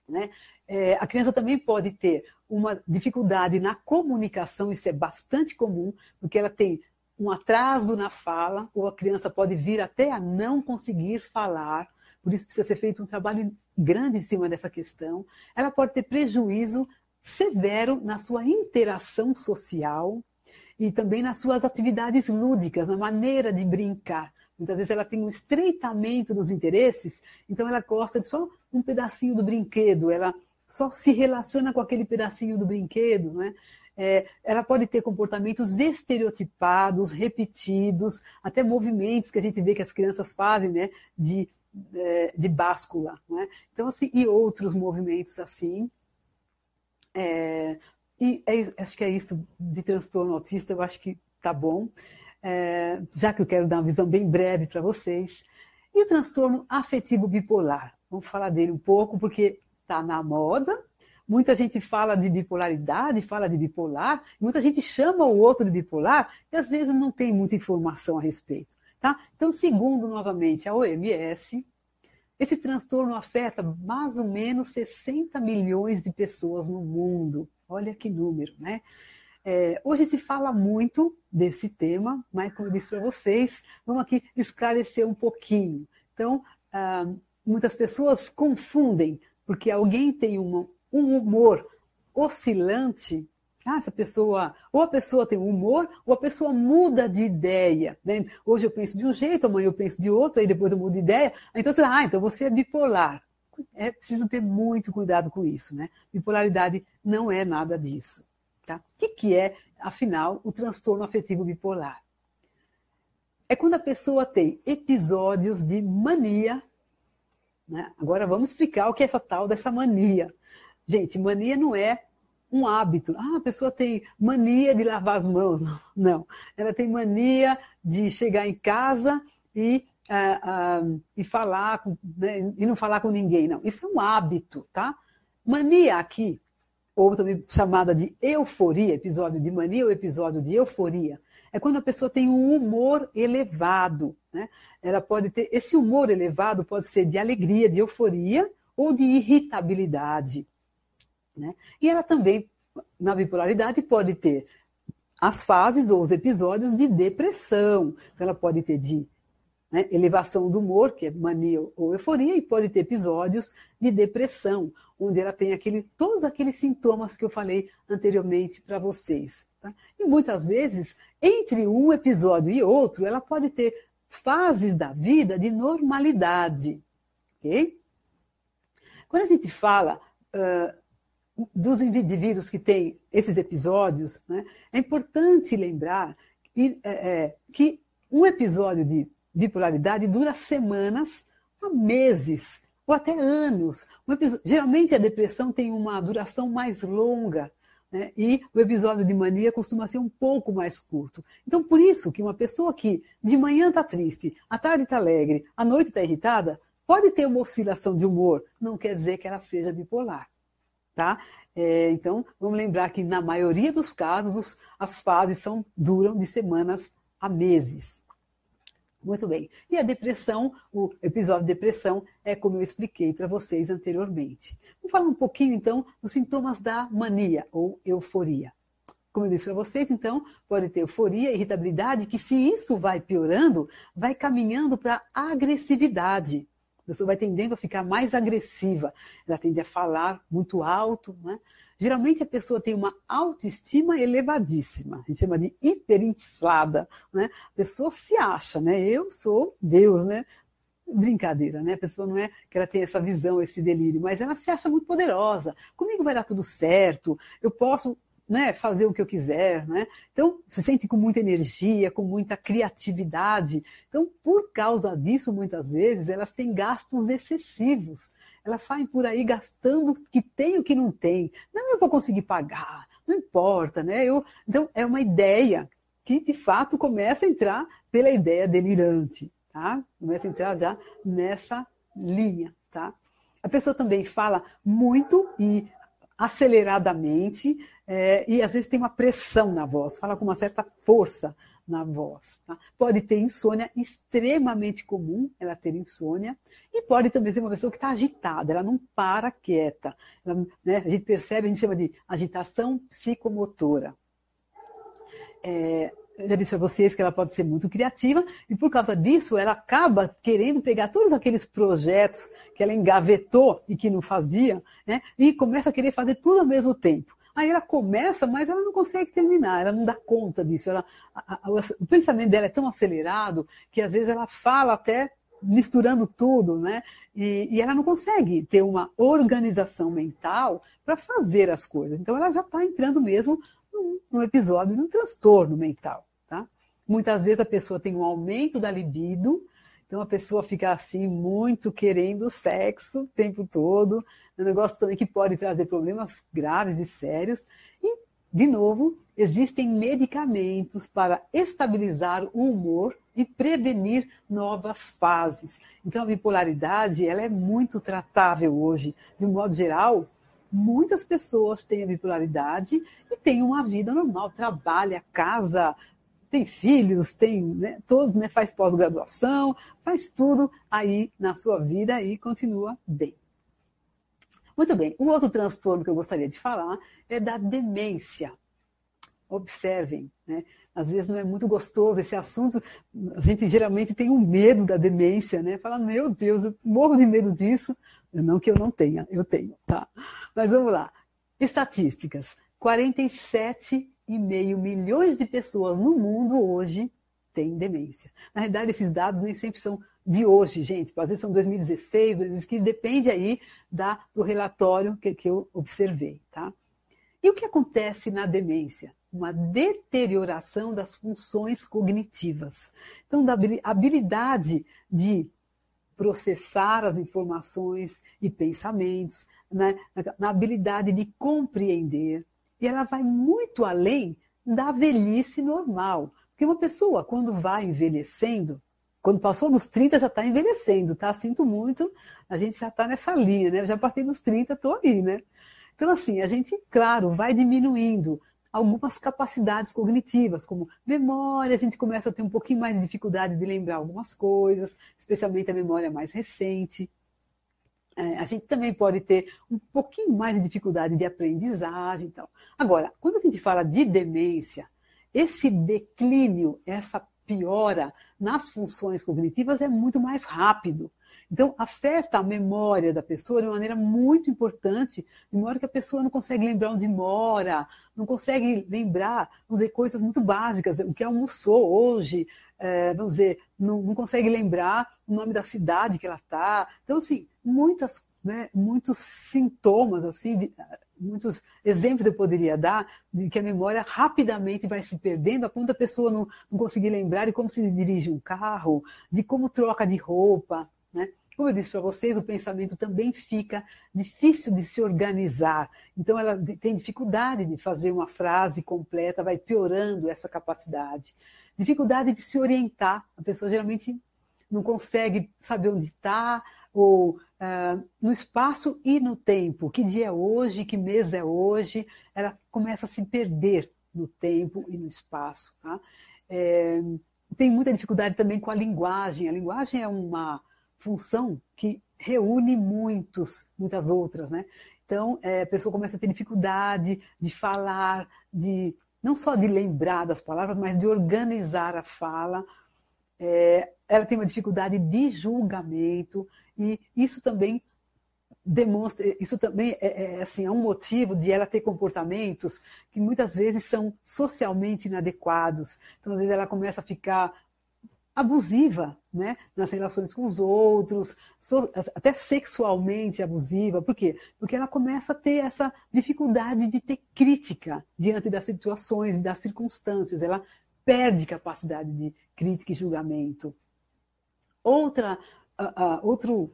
Speaker 1: Né? É, a criança também pode ter uma dificuldade na comunicação, isso é bastante comum, porque ela tem um atraso na fala, ou a criança pode vir até a não conseguir falar, por isso precisa ser feito um trabalho grande em cima dessa questão. Ela pode ter prejuízo severo na sua interação social e também nas suas atividades lúdicas, na maneira de brincar. Muitas vezes ela tem um estreitamento dos interesses, então ela gosta de só um pedacinho do brinquedo, ela só se relaciona com aquele pedacinho do brinquedo, né? É, ela pode ter comportamentos estereotipados, repetidos, até movimentos que a gente vê que as crianças fazem, né? De, é, de báscula, né? Então, assim, e outros movimentos assim. É, e é, acho que é isso de transtorno autista, eu acho que tá bom. É, já que eu quero dar uma visão bem breve para vocês. E o transtorno afetivo bipolar? Vamos falar dele um pouco, porque está na moda. Muita gente fala de bipolaridade, fala de bipolar, muita gente chama o outro de bipolar e às vezes não tem muita informação a respeito. Tá? Então, segundo novamente a OMS, esse transtorno afeta mais ou menos 60 milhões de pessoas no mundo. Olha que número, né? É, hoje se fala muito desse tema, mas como eu disse para vocês, vamos aqui esclarecer um pouquinho. Então, ah, muitas pessoas confundem porque alguém tem um, um humor oscilante, ah, essa pessoa, ou a pessoa tem um humor, ou a pessoa muda de ideia. Né? Hoje eu penso de um jeito, amanhã eu penso de outro, aí depois eu mudo de ideia. Então você, ah, então você é bipolar. É preciso ter muito cuidado com isso, né? Bipolaridade não é nada disso. Tá? O que, que é, afinal, o transtorno afetivo bipolar? É quando a pessoa tem episódios de mania. Né? Agora vamos explicar o que é essa tal dessa mania. Gente, mania não é um hábito. Ah, a pessoa tem mania de lavar as mãos. Não, ela tem mania de chegar em casa e, uh, uh, e falar, né, e não falar com ninguém. Não, isso é um hábito, tá? Mania aqui, ou também chamada de euforia, episódio de mania ou episódio de euforia, é quando a pessoa tem um humor elevado. Né? Ela pode ter esse humor elevado pode ser de alegria, de euforia ou de irritabilidade. Né? E ela também, na bipolaridade, pode ter as fases ou os episódios de depressão. Então, ela pode ter de né, elevação do humor, que é mania ou euforia, e pode ter episódios de depressão, onde ela tem aquele, todos aqueles sintomas que eu falei anteriormente para vocês. Tá? E muitas vezes, entre um episódio e outro, ela pode ter fases da vida de normalidade. Ok? Quando a gente fala uh, dos indivíduos que têm esses episódios, né, é importante lembrar que, é, é, que um episódio de bipolaridade dura semanas a meses ou até anos. Um episódio, geralmente a depressão tem uma duração mais longa. Né? E o episódio de mania costuma ser um pouco mais curto. Então, por isso que uma pessoa que de manhã está triste, à tarde está alegre, à noite está irritada, pode ter uma oscilação de humor, não quer dizer que ela seja bipolar. Tá? É, então, vamos lembrar que na maioria dos casos, as fases são, duram de semanas a meses. Muito bem. E a depressão, o episódio de depressão, é como eu expliquei para vocês anteriormente. Vamos falar um pouquinho, então, dos sintomas da mania ou euforia. Como eu disse para vocês, então, pode ter euforia, irritabilidade, que se isso vai piorando, vai caminhando para agressividade. Pessoa vai tendendo a ficar mais agressiva, ela tende a falar muito alto, né? Geralmente a pessoa tem uma autoestima elevadíssima, a gente chama de hiperinflada, né? A pessoa se acha, né? Eu sou Deus, né? Brincadeira, né? A pessoa não é que ela tem essa visão, esse delírio, mas ela se acha muito poderosa. Comigo vai dar tudo certo, eu posso né, fazer o que eu quiser, né? Então, se sente com muita energia, com muita criatividade. Então, por causa disso, muitas vezes, elas têm gastos excessivos elas saem por aí gastando o que tem o que não tem. Não, eu vou conseguir pagar, não importa, né? Eu, então, é uma ideia que de fato começa a entrar pela ideia delirante, tá? Começa a entrar já nessa linha, tá? A pessoa também fala muito e aceleradamente é, e às vezes tem uma pressão na voz, fala com uma certa força na voz. Tá? Pode ter insônia, extremamente comum ela ter insônia, e pode também ser uma pessoa que está agitada, ela não para quieta. Ela, né, a gente percebe, a gente chama de agitação psicomotora. É, já disse para vocês que ela pode ser muito criativa, e por causa disso ela acaba querendo pegar todos aqueles projetos que ela engavetou e que não fazia, né, e começa a querer fazer tudo ao mesmo tempo. Aí ela começa, mas ela não consegue terminar, ela não dá conta disso. Ela, a, a, o pensamento dela é tão acelerado que às vezes ela fala até misturando tudo, né? E, e ela não consegue ter uma organização mental para fazer as coisas. Então ela já está entrando mesmo num, num episódio de um transtorno mental? Muitas vezes a pessoa tem um aumento da libido, então a pessoa fica assim muito querendo sexo o tempo todo, é um negócio também que pode trazer problemas graves e sérios. E, de novo, existem medicamentos para estabilizar o humor e prevenir novas fases. Então, a bipolaridade ela é muito tratável hoje. De um modo geral, muitas pessoas têm a bipolaridade e têm uma vida normal, trabalha, casa, tem filhos, tem né, todos, né, faz pós-graduação, faz tudo aí na sua vida e continua bem. Muito bem, um outro transtorno que eu gostaria de falar é da demência. Observem, né? às vezes não é muito gostoso esse assunto, a gente geralmente tem um medo da demência, né? Fala, meu Deus, eu morro de medo disso, Não que eu não tenha, eu tenho, tá? Mas vamos lá. Estatísticas. 47,5 milhões de pessoas no mundo hoje têm demência. Na realidade, esses dados nem sempre são de hoje, gente. Às vezes são 2016, 2015, depende aí da, do relatório que, que eu observei, tá? E o que acontece na demência? Uma deterioração das funções cognitivas. Então, da habilidade de processar as informações e pensamentos, né? na habilidade de compreender. E ela vai muito além da velhice normal. Porque uma pessoa, quando vai envelhecendo, quando passou dos 30 já está envelhecendo, tá? Sinto muito, a gente já está nessa linha, né? Eu já passei dos 30, estou aí, né? Então, assim, a gente, claro, vai diminuindo algumas capacidades cognitivas, como memória, a gente começa a ter um pouquinho mais de dificuldade de lembrar algumas coisas, especialmente a memória mais recente. É, a gente também pode ter um pouquinho mais de dificuldade de aprendizagem. Então. Agora, quando a gente fala de demência, esse declínio, essa piora nas funções cognitivas é muito mais rápido. Então, afeta a memória da pessoa de uma maneira muito importante, de modo que a pessoa não consegue lembrar onde mora, não consegue lembrar, vamos dizer, coisas muito básicas, o que almoçou hoje, é, vamos dizer, não, não, consegue lembrar o nome da cidade que ela está. Então, assim, muitas, né, muitos sintomas, assim, de, muitos exemplos eu poderia dar de que a memória rapidamente vai se perdendo a ponto da pessoa não, não conseguir lembrar de como se dirige um carro, de como troca de roupa? Como eu disse para vocês, o pensamento também fica difícil de se organizar. Então, ela tem dificuldade de fazer uma frase completa, vai piorando essa capacidade. Dificuldade de se orientar. A pessoa geralmente não consegue saber onde está, ou uh, no espaço e no tempo. Que dia é hoje, que mês é hoje. Ela começa a se perder no tempo e no espaço. Tá? É, tem muita dificuldade também com a linguagem. A linguagem é uma função que reúne muitos, muitas outras, né? Então, é, a pessoa começa a ter dificuldade de falar, de não só de lembrar das palavras, mas de organizar a fala. É, ela tem uma dificuldade de julgamento e isso também demonstra, isso também é, é, assim, é um motivo de ela ter comportamentos que muitas vezes são socialmente inadequados. Então, às vezes ela começa a ficar abusiva né, nas relações com os outros, até sexualmente abusiva. Por quê? Porque ela começa a ter essa dificuldade de ter crítica diante das situações e das circunstâncias. Ela perde capacidade de crítica e julgamento. Outra, uh, uh, outro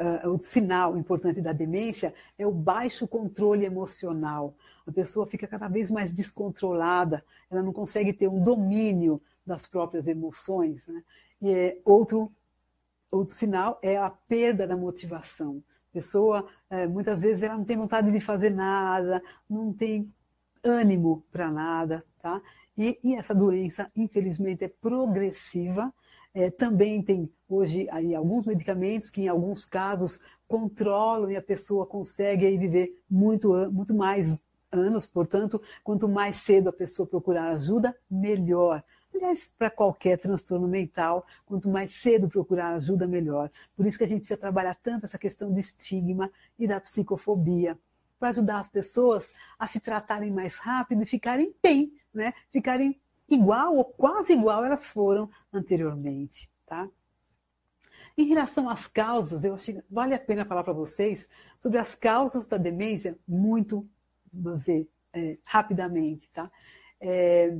Speaker 1: uh, o sinal importante da demência é o baixo controle emocional. A pessoa fica cada vez mais descontrolada, ela não consegue ter um domínio das próprias emoções. Né? E é outro, outro sinal é a perda da motivação. A pessoa, é, muitas vezes, ela não tem vontade de fazer nada, não tem ânimo para nada, tá? E, e, essa doença, infelizmente, é progressiva. É, também tem hoje aí alguns medicamentos que, em alguns casos, controlam e a pessoa consegue aí viver muito, muito mais anos. Portanto, quanto mais cedo a pessoa procurar ajuda, melhor. Aliás, para qualquer transtorno mental, quanto mais cedo procurar ajuda, melhor. Por isso que a gente precisa trabalhar tanto essa questão do estigma e da psicofobia, para ajudar as pessoas a se tratarem mais rápido e ficarem bem, né? Ficarem igual ou quase igual elas foram anteriormente, tá? Em relação às causas, eu acho que vale a pena falar para vocês sobre as causas da demência muito, dizer, é, rapidamente, tá? É,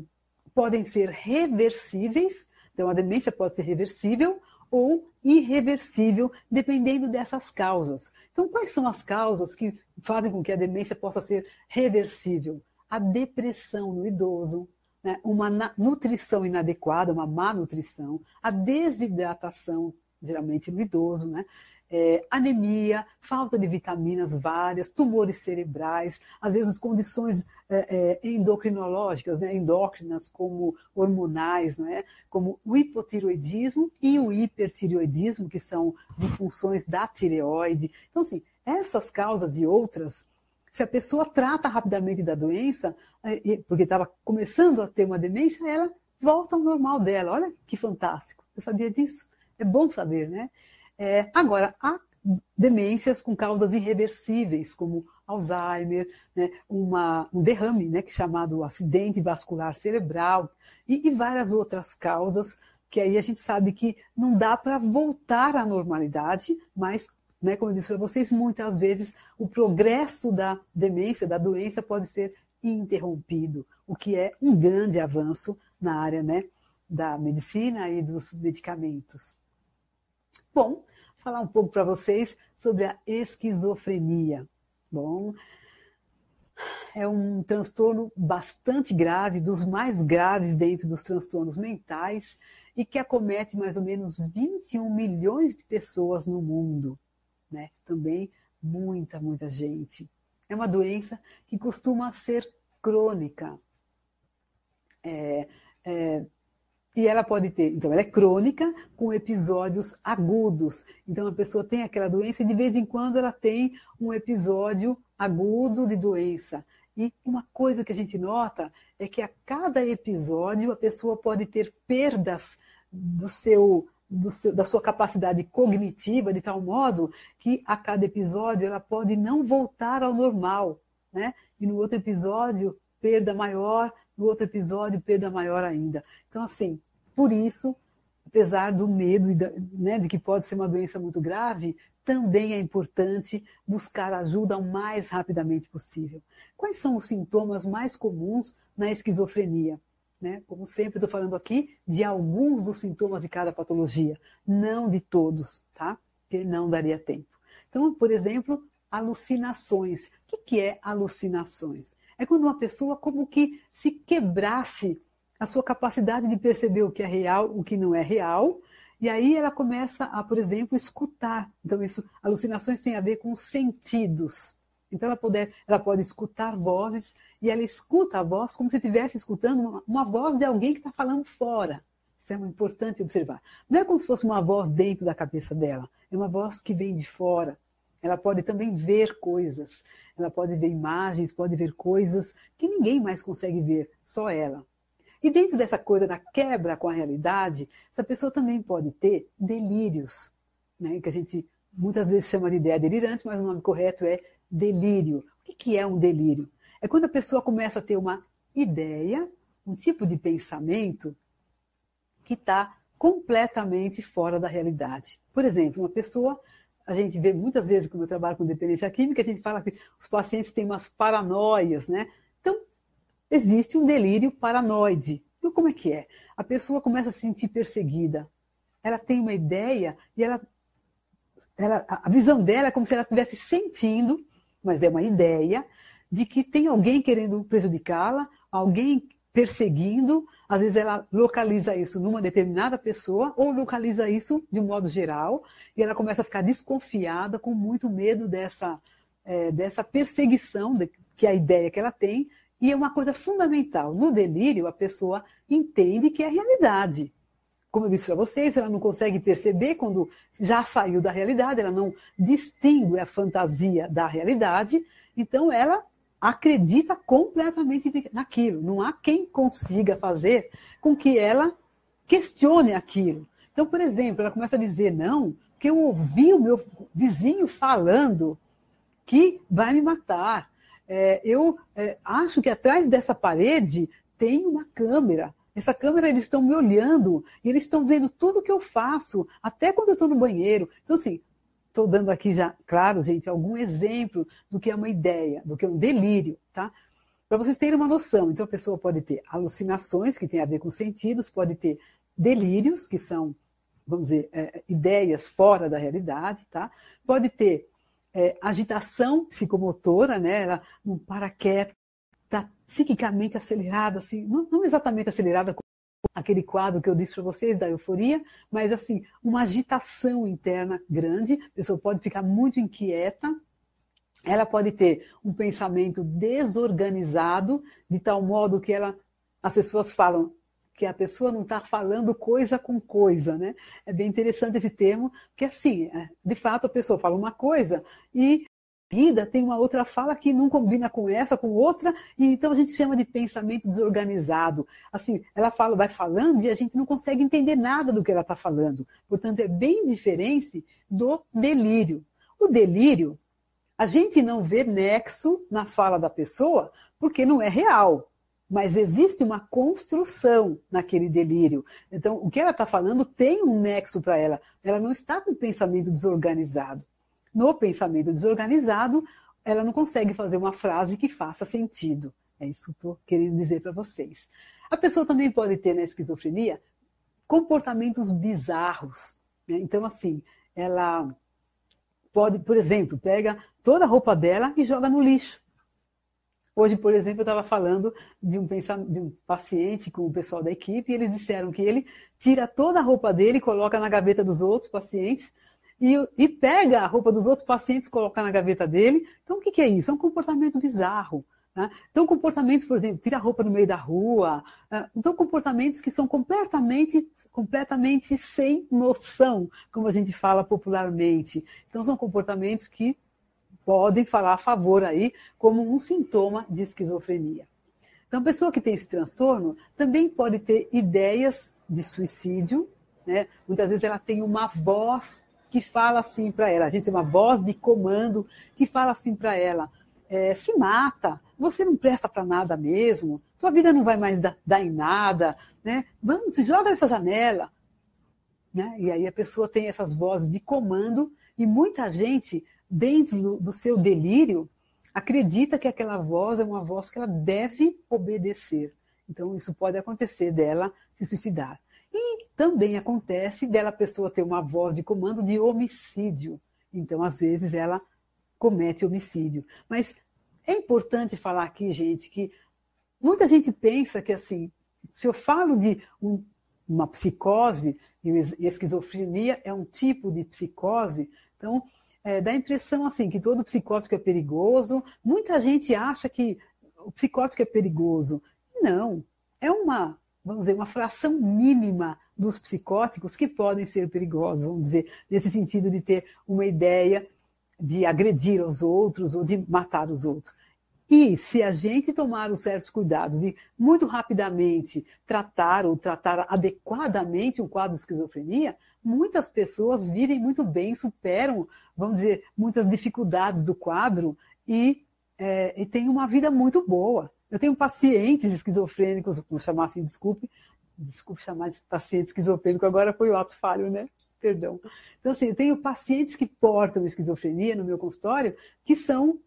Speaker 1: podem ser reversíveis, então a demência pode ser reversível ou irreversível, dependendo dessas causas. Então, quais são as causas que fazem com que a demência possa ser reversível? A depressão no idoso, né? uma nutrição inadequada, uma má nutrição, a desidratação, geralmente no idoso, né? é, anemia, falta de vitaminas várias, tumores cerebrais, às vezes condições é, é, endocrinológicas, né, endócrinas, como hormonais, né, como o hipotiroidismo e o hipertireoidismo, que são disfunções da tireoide. Então, assim, essas causas e outras, se a pessoa trata rapidamente da doença, é, porque estava começando a ter uma demência, ela volta ao normal dela. Olha que fantástico. Você sabia disso? É bom saber, né? É, agora, a, demências com causas irreversíveis, como Alzheimer, né, uma, um derrame, né, que é chamado acidente vascular cerebral, e, e várias outras causas que aí a gente sabe que não dá para voltar à normalidade, mas, né, como eu disse para vocês, muitas vezes o progresso da demência, da doença, pode ser interrompido, o que é um grande avanço na área né, da medicina e dos medicamentos. Bom, falar um pouco para vocês sobre a esquizofrenia. Bom, é um transtorno bastante grave, dos mais graves dentro dos transtornos mentais, e que acomete mais ou menos 21 milhões de pessoas no mundo. Né? Também muita, muita gente. É uma doença que costuma ser crônica. É, é, e ela pode ter, então, ela é crônica com episódios agudos. Então, a pessoa tem aquela doença e de vez em quando ela tem um episódio agudo de doença. E uma coisa que a gente nota é que a cada episódio a pessoa pode ter perdas do seu, seu, da sua capacidade cognitiva de tal modo que a cada episódio ela pode não voltar ao normal, né? E no outro episódio perda maior, no outro episódio perda maior ainda. Então assim, por isso, apesar do medo né, de que pode ser uma doença muito grave, também é importante buscar ajuda o mais rapidamente possível. Quais são os sintomas mais comuns na esquizofrenia? Né? Como sempre, estou falando aqui de alguns dos sintomas de cada patologia, não de todos, tá? Porque não daria tempo. Então, por exemplo, alucinações. O que é alucinações? É quando uma pessoa como que se quebrasse a sua capacidade de perceber o que é real, o que não é real, e aí ela começa a, por exemplo, escutar. Então, isso, alucinações têm a ver com sentidos. Então, ela, poder, ela pode escutar vozes e ela escuta a voz como se estivesse escutando uma, uma voz de alguém que está falando fora. Isso é importante observar. Não é como se fosse uma voz dentro da cabeça dela, é uma voz que vem de fora. Ela pode também ver coisas, ela pode ver imagens, pode ver coisas que ninguém mais consegue ver, só ela. E dentro dessa coisa da quebra com a realidade, essa pessoa também pode ter delírios, né? que a gente muitas vezes chama de ideia delirante, mas o nome correto é delírio. O que é um delírio? É quando a pessoa começa a ter uma ideia, um tipo de pensamento que está completamente fora da realidade. Por exemplo, uma pessoa, a gente vê muitas vezes, quando eu trabalho com dependência química, a gente fala que os pacientes têm umas paranoias, né? Então, existe um delírio paranoide. Então, como é que é? A pessoa começa a se sentir perseguida. Ela tem uma ideia e ela, ela a visão dela é como se ela estivesse sentindo, mas é uma ideia, de que tem alguém querendo prejudicá-la, alguém perseguindo, às vezes ela localiza isso numa determinada pessoa ou localiza isso de um modo geral e ela começa a ficar desconfiada, com muito medo dessa, é, dessa perseguição de, que é a ideia que ela tem e é uma coisa fundamental. No delírio, a pessoa entende que é realidade. Como eu disse para vocês, ela não consegue perceber quando já saiu da realidade, ela não distingue a fantasia da realidade, então ela acredita completamente naquilo. Não há quem consiga fazer com que ela questione aquilo. Então, por exemplo, ela começa a dizer não, porque eu ouvi o meu vizinho falando que vai me matar. É, eu é, acho que atrás dessa parede tem uma câmera. Essa câmera eles estão me olhando e eles estão vendo tudo que eu faço, até quando eu estou no banheiro. Então, assim, Estou dando aqui já, claro, gente, algum exemplo do que é uma ideia, do que é um delírio, tá? Para vocês terem uma noção. Então, a pessoa pode ter alucinações, que tem a ver com sentidos, pode ter delírios, que são, vamos dizer, é, ideias fora da realidade, tá? Pode ter é, agitação psicomotora, né? Ela não para psiquicamente acelerada, assim, não, não exatamente acelerada aquele quadro que eu disse para vocês da euforia, mas assim, uma agitação interna grande, a pessoa pode ficar muito inquieta, ela pode ter um pensamento desorganizado, de tal modo que ela, as pessoas falam que a pessoa não está falando coisa com coisa, né? É bem interessante esse termo, porque assim, é, de fato a pessoa fala uma coisa e seguida tem uma outra fala que não combina com essa, com outra, e então a gente chama de pensamento desorganizado. Assim, ela fala, vai falando e a gente não consegue entender nada do que ela está falando. Portanto, é bem diferente do delírio. O delírio, a gente não vê nexo na fala da pessoa porque não é real mas existe uma construção naquele delírio. Então, o que ela está falando tem um nexo para ela. Ela não está com pensamento desorganizado. No pensamento desorganizado, ela não consegue fazer uma frase que faça sentido. É isso que estou querendo dizer para vocês. A pessoa também pode ter na esquizofrenia comportamentos bizarros. Né? Então, assim, ela pode, por exemplo, pega toda a roupa dela e joga no lixo. Hoje, por exemplo, eu estava falando de um, de um paciente com o pessoal da equipe e eles disseram que ele tira toda a roupa dele, coloca na gaveta dos outros pacientes e, e pega a roupa dos outros pacientes, coloca na gaveta dele. Então, o que, que é isso? É um comportamento bizarro. Né? Então, comportamentos, por exemplo, tira a roupa no meio da rua. Né? Então, comportamentos que são completamente, completamente sem noção, como a gente fala popularmente. Então, são comportamentos que podem falar a favor aí como um sintoma de esquizofrenia. Então, a pessoa que tem esse transtorno também pode ter ideias de suicídio, né? Muitas vezes ela tem uma voz que fala assim para ela, a gente tem uma voz de comando que fala assim para ela: é, se mata, você não presta para nada mesmo, tua vida não vai mais dar, dar em nada, né? Vamos, se joga nessa janela. Né? E aí a pessoa tem essas vozes de comando e muita gente dentro do, do seu delírio, acredita que aquela voz é uma voz que ela deve obedecer. Então, isso pode acontecer dela se suicidar. E também acontece dela pessoa ter uma voz de comando de homicídio. Então, às vezes, ela comete homicídio. Mas é importante falar aqui, gente, que muita gente pensa que, assim, se eu falo de um, uma psicose, e esquizofrenia é um tipo de psicose, então é, dá a impressão assim que todo psicótico é perigoso. Muita gente acha que o psicótico é perigoso. Não, é uma, vamos dizer, uma fração mínima dos psicóticos que podem ser perigosos, vamos dizer, nesse sentido de ter uma ideia de agredir os outros ou de matar os outros. E se a gente tomar os certos cuidados e muito rapidamente tratar ou tratar adequadamente um quadro de esquizofrenia, muitas pessoas vivem muito bem, superam, vamos dizer, muitas dificuldades do quadro e, é, e têm uma vida muito boa. Eu tenho pacientes esquizofrênicos, vou chamar assim, desculpe, desculpe chamar de paciente esquizofrênico, agora foi o ato falho, né? Perdão. Então, assim, eu tenho pacientes que portam esquizofrenia no meu consultório que são,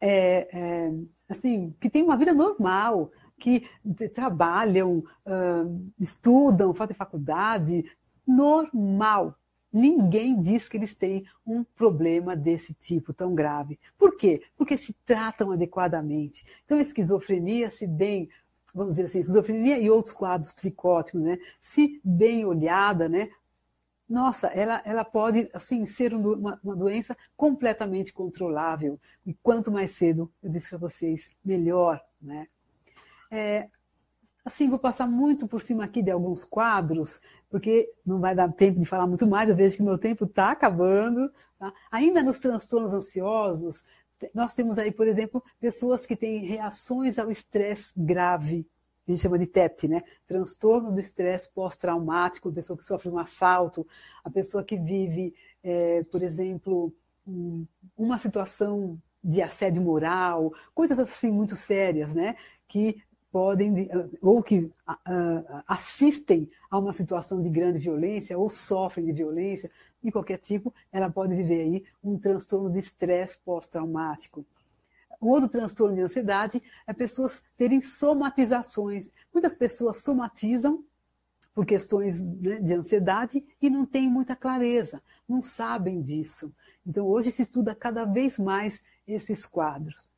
Speaker 1: é, é, assim, que têm uma vida normal, que trabalham, uh, estudam, fazem faculdade, normal. Ninguém diz que eles têm um problema desse tipo tão grave. Por quê? Porque se tratam adequadamente. Então, a esquizofrenia, se bem, vamos dizer assim, esquizofrenia e outros quadros psicóticos, né? Se bem olhada, né? Nossa, ela, ela pode assim ser uma, uma doença completamente controlável. E quanto mais cedo, eu disse para vocês, melhor, né? É, Assim, vou passar muito por cima aqui de alguns quadros, porque não vai dar tempo de falar muito mais, eu vejo que meu tempo está acabando. Tá? Ainda nos transtornos ansiosos, nós temos aí, por exemplo, pessoas que têm reações ao estresse grave, a gente chama de TEPT, né? Transtorno do estresse pós-traumático, a pessoa que sofre um assalto, a pessoa que vive, é, por exemplo, um, uma situação de assédio moral, coisas assim muito sérias, né? Que podem ou que uh, assistem a uma situação de grande violência ou sofrem de violência de qualquer tipo, ela pode viver aí um transtorno de estresse pós-traumático. Um outro transtorno de ansiedade é pessoas terem somatizações. Muitas pessoas somatizam por questões né, de ansiedade e não têm muita clareza, não sabem disso. Então, hoje se estuda cada vez mais esses quadros.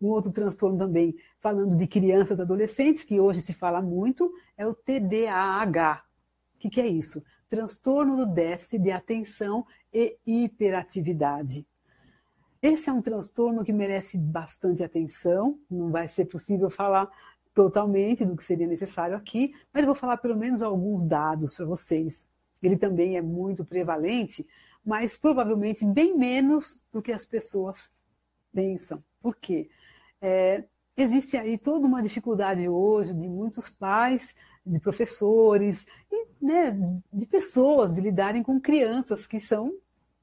Speaker 1: Um outro transtorno também, falando de crianças e adolescentes, que hoje se fala muito, é o TDAH. O que, que é isso? Transtorno do déficit de atenção e hiperatividade. Esse é um transtorno que merece bastante atenção, não vai ser possível falar totalmente do que seria necessário aqui, mas eu vou falar pelo menos alguns dados para vocês. Ele também é muito prevalente, mas provavelmente bem menos do que as pessoas pensam. Por quê? É, existe aí toda uma dificuldade hoje de muitos pais, de professores e né, de pessoas de lidarem com crianças que são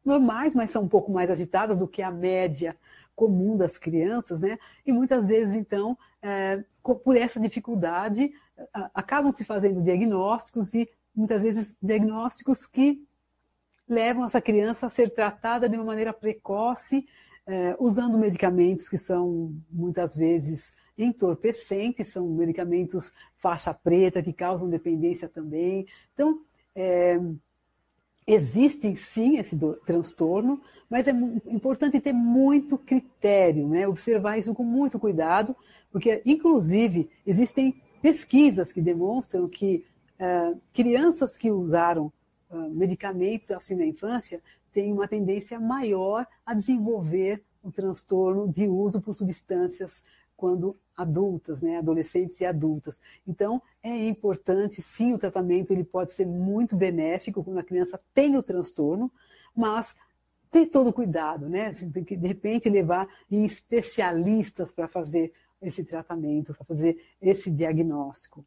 Speaker 1: normais, mas são um pouco mais agitadas do que a média comum das crianças, né? E muitas vezes, então, é, por essa dificuldade, acabam se fazendo diagnósticos e muitas vezes diagnósticos que levam essa criança a ser tratada de uma maneira precoce, é, usando medicamentos que são muitas vezes entorpecentes, são medicamentos faixa preta que causam dependência também. Então, é, Existe sim esse do, transtorno, mas é importante ter muito critério, né? observar isso com muito cuidado, porque, inclusive, existem pesquisas que demonstram que uh, crianças que usaram uh, medicamentos assim na infância têm uma tendência maior a desenvolver o transtorno de uso por substâncias quando adultas, né, adolescentes e adultas. Então, é importante, sim, o tratamento ele pode ser muito benéfico quando a criança tem o transtorno, mas ter todo o cuidado, né? Tem de repente, levar em especialistas para fazer esse tratamento, para fazer esse diagnóstico.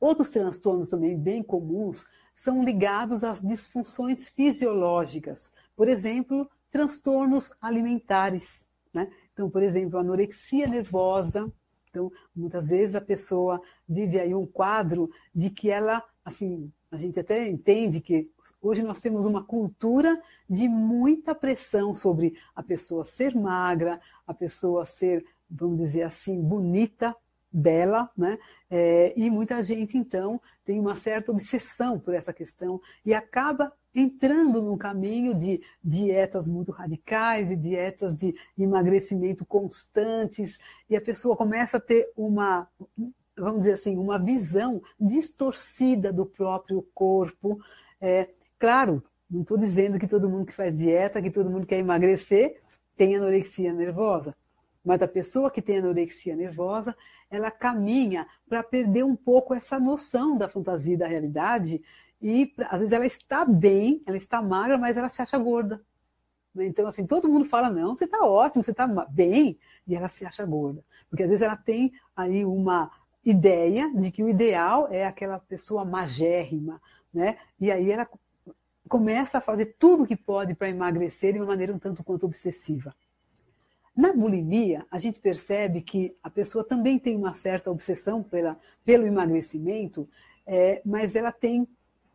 Speaker 1: Outros transtornos também bem comuns são ligados às disfunções fisiológicas, por exemplo, transtornos alimentares. Né? Então, por exemplo, anorexia nervosa. Então, muitas vezes a pessoa vive aí um quadro de que ela, assim, a gente até entende que hoje nós temos uma cultura de muita pressão sobre a pessoa ser magra, a pessoa ser, vamos dizer assim, bonita, bela, né? É, e muita gente, então, tem uma certa obsessão por essa questão e acaba entrando num caminho de dietas muito radicais e dietas de emagrecimento constantes, e a pessoa começa a ter uma, vamos dizer assim, uma visão distorcida do próprio corpo. É, claro, não estou dizendo que todo mundo que faz dieta, que todo mundo quer emagrecer, tem anorexia nervosa. Mas a pessoa que tem anorexia nervosa, ela caminha para perder um pouco essa noção da fantasia e da realidade e às vezes ela está bem, ela está magra, mas ela se acha gorda. Né? Então, assim, todo mundo fala, não, você está ótimo, você está bem, e ela se acha gorda. Porque às vezes ela tem aí uma ideia de que o ideal é aquela pessoa magérrima, né? E aí ela começa a fazer tudo o que pode para emagrecer de uma maneira um tanto quanto obsessiva. Na bulimia, a gente percebe que a pessoa também tem uma certa obsessão pela, pelo emagrecimento, é, mas ela tem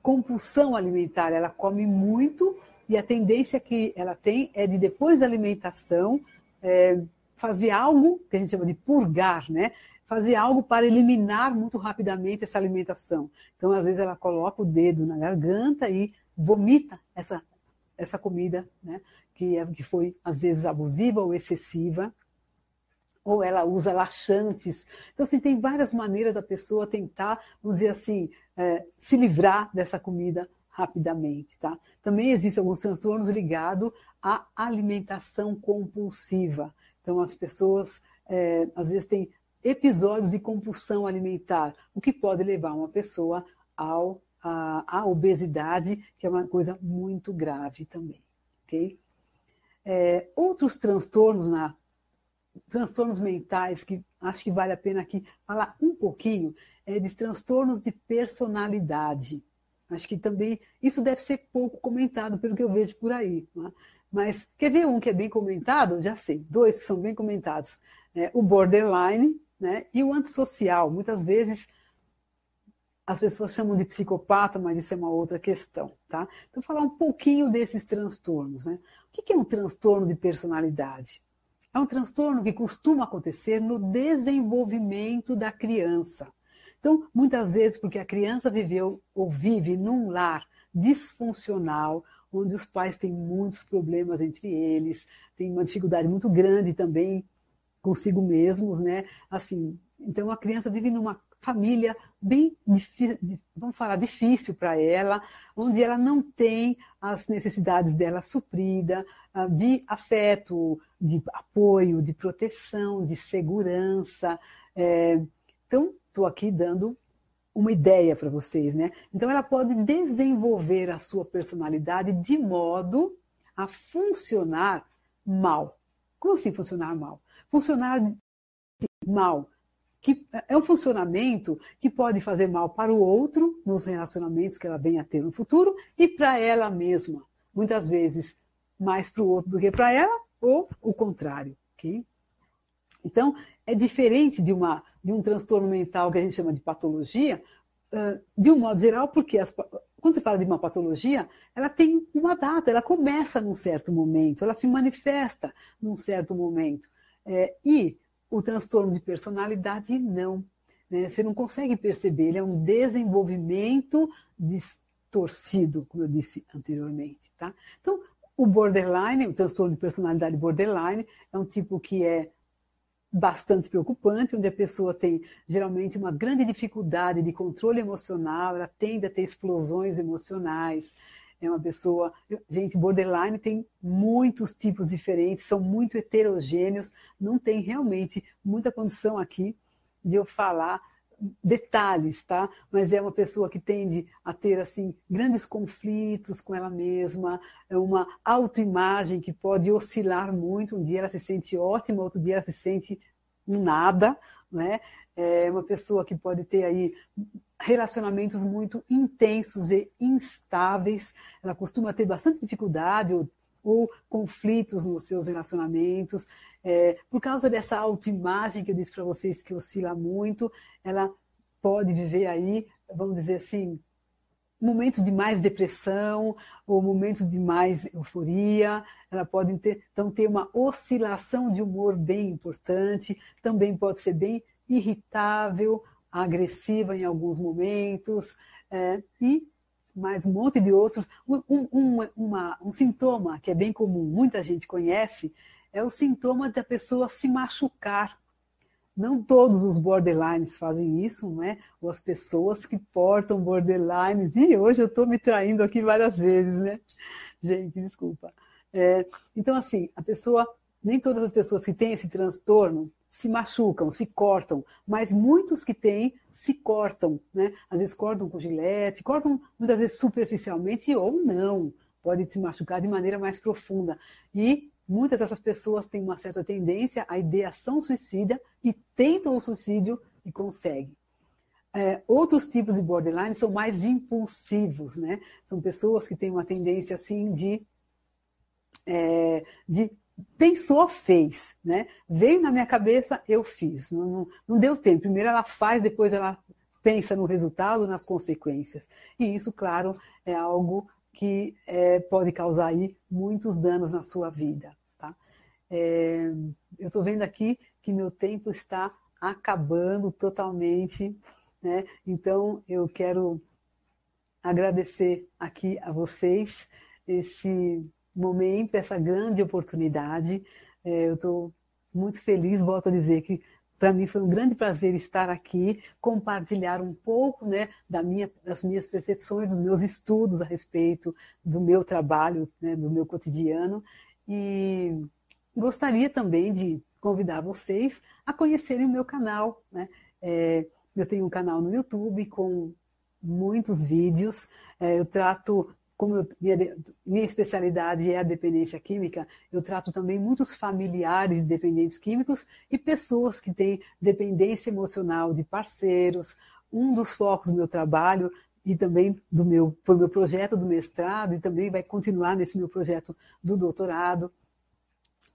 Speaker 1: compulsão alimentar, ela come muito e a tendência que ela tem é de, depois da alimentação, é, fazer algo que a gente chama de purgar, né? Fazer algo para eliminar muito rapidamente essa alimentação. Então, às vezes, ela coloca o dedo na garganta e vomita essa, essa comida, né? Que, é, que foi, às vezes, abusiva ou excessiva ou ela usa laxantes. Então, assim, tem várias maneiras da pessoa tentar, vamos dizer assim, é, se livrar dessa comida rapidamente, tá? Também existem alguns transtornos ligados à alimentação compulsiva. Então, as pessoas, é, às vezes, têm episódios de compulsão alimentar, o que pode levar uma pessoa ao, a, à obesidade, que é uma coisa muito grave também, ok? É, outros transtornos na transtornos mentais, que acho que vale a pena aqui falar um pouquinho, é de transtornos de personalidade. Acho que também isso deve ser pouco comentado pelo que eu vejo por aí. Né? Mas quer ver um que é bem comentado? Já sei, dois que são bem comentados. É, o borderline né, e o antissocial. Muitas vezes as pessoas chamam de psicopata, mas isso é uma outra questão. Tá? Então, falar um pouquinho desses transtornos. Né? O que é um transtorno de personalidade? É um transtorno que costuma acontecer no desenvolvimento da criança. Então, muitas vezes, porque a criança viveu ou vive num lar disfuncional, onde os pais têm muitos problemas entre eles, tem uma dificuldade muito grande também consigo mesmos, né? Assim, então a criança vive numa família bem vamos falar, difícil para ela, onde ela não tem as necessidades dela suprida, ah, de afeto, de apoio, de proteção, de segurança. É, então, estou aqui dando uma ideia para vocês, né? Então, ela pode desenvolver a sua personalidade de modo a funcionar mal. Como assim funcionar mal? Funcionar mal que é um funcionamento que pode fazer mal para o outro nos relacionamentos que ela venha a ter no futuro e para ela mesma. muitas vezes mais para o outro do que para ela, ou o contrário. ok? Então, é diferente de, uma, de um transtorno mental que a gente chama de patologia, de um modo geral, porque as, quando você fala de uma patologia, ela tem uma data, ela começa num certo momento, ela se manifesta num certo momento. É, e o transtorno de personalidade, não. Né? Você não consegue perceber, ele é um desenvolvimento distorcido, como eu disse anteriormente. Tá? Então, o borderline, o transtorno de personalidade borderline, é um tipo que é bastante preocupante, onde a pessoa tem geralmente uma grande dificuldade de controle emocional, ela tende a ter explosões emocionais. É uma pessoa. Gente, borderline tem muitos tipos diferentes, são muito heterogêneos, não tem realmente muita condição aqui de eu falar detalhes, tá? Mas é uma pessoa que tende a ter assim grandes conflitos com ela mesma, é uma autoimagem que pode oscilar muito. Um dia ela se sente ótima, outro dia ela se sente nada, né? É uma pessoa que pode ter aí relacionamentos muito intensos e instáveis. Ela costuma ter bastante dificuldade ou, ou conflitos nos seus relacionamentos. É, por causa dessa autoimagem que eu disse para vocês que oscila muito, ela pode viver aí, vamos dizer assim, momentos de mais depressão ou momentos de mais euforia. Ela pode ter, então ter uma oscilação de humor bem importante. Também pode ser bem irritável, agressiva em alguns momentos é, e mais um monte de outros. Um, um, uma, um sintoma que é bem comum, muita gente conhece, é o sintoma da pessoa se machucar. Não todos os borderlines fazem isso, né? Ou as pessoas que portam borderlines. E hoje eu estou me traindo aqui várias vezes, né? Gente, desculpa. É, então, assim, a pessoa, nem todas as pessoas que têm esse transtorno se machucam, se cortam, mas muitos que têm se cortam, né? Às vezes cortam com gilete, cortam muitas vezes superficialmente ou não, pode se machucar de maneira mais profunda. E muitas dessas pessoas têm uma certa tendência à ideação suicida e tentam o suicídio e conseguem. É, outros tipos de borderline são mais impulsivos, né? São pessoas que têm uma tendência assim de, é, de pensou, fez, né? Veio na minha cabeça, eu fiz. Não, não, não deu tempo. Primeiro ela faz, depois ela pensa no resultado, nas consequências. E isso, claro, é algo que é, pode causar aí muitos danos na sua vida. É, eu estou vendo aqui que meu tempo está acabando totalmente, né? Então eu quero agradecer aqui a vocês esse momento, essa grande oportunidade. É, eu estou muito feliz, volto a dizer que para mim foi um grande prazer estar aqui, compartilhar um pouco né, da minha, das minhas percepções, dos meus estudos a respeito do meu trabalho, né, do meu cotidiano. E gostaria também de convidar vocês a conhecerem o meu canal. Né? É, eu tenho um canal no YouTube com muitos vídeos. É, eu trato, como eu, minha, minha, especialidade é a dependência química, eu trato também muitos familiares de dependentes químicos e pessoas que têm dependência emocional de parceiros. Um dos focos do meu trabalho e também do meu foi meu projeto do mestrado e também vai continuar nesse meu projeto do doutorado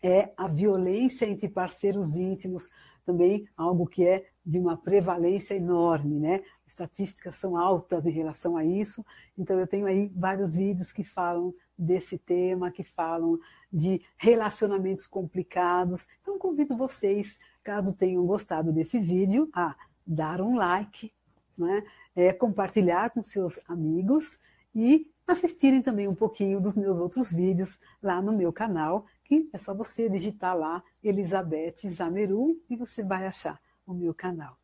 Speaker 1: é a violência entre parceiros íntimos, também algo que é de uma prevalência enorme, né? Estatísticas são altas em relação a isso, então eu tenho aí vários vídeos que falam desse tema, que falam de relacionamentos complicados. Então convido vocês, caso tenham gostado desse vídeo, a dar um like, né? é, compartilhar com seus amigos e assistirem também um pouquinho dos meus outros vídeos lá no meu canal, que é só você digitar lá Elizabeth Zameru e você vai achar o meu canal.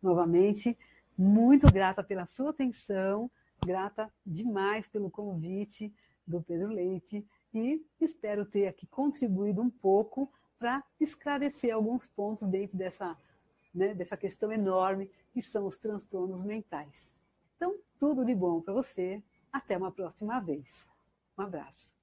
Speaker 1: Novamente, muito grata pela sua atenção, grata demais pelo convite do Pedro Leite e espero ter aqui contribuído um pouco para esclarecer alguns pontos dentro dessa, né, dessa questão enorme que são os transtornos mentais. Então, tudo de bom para você. Até uma próxima vez. Um abraço.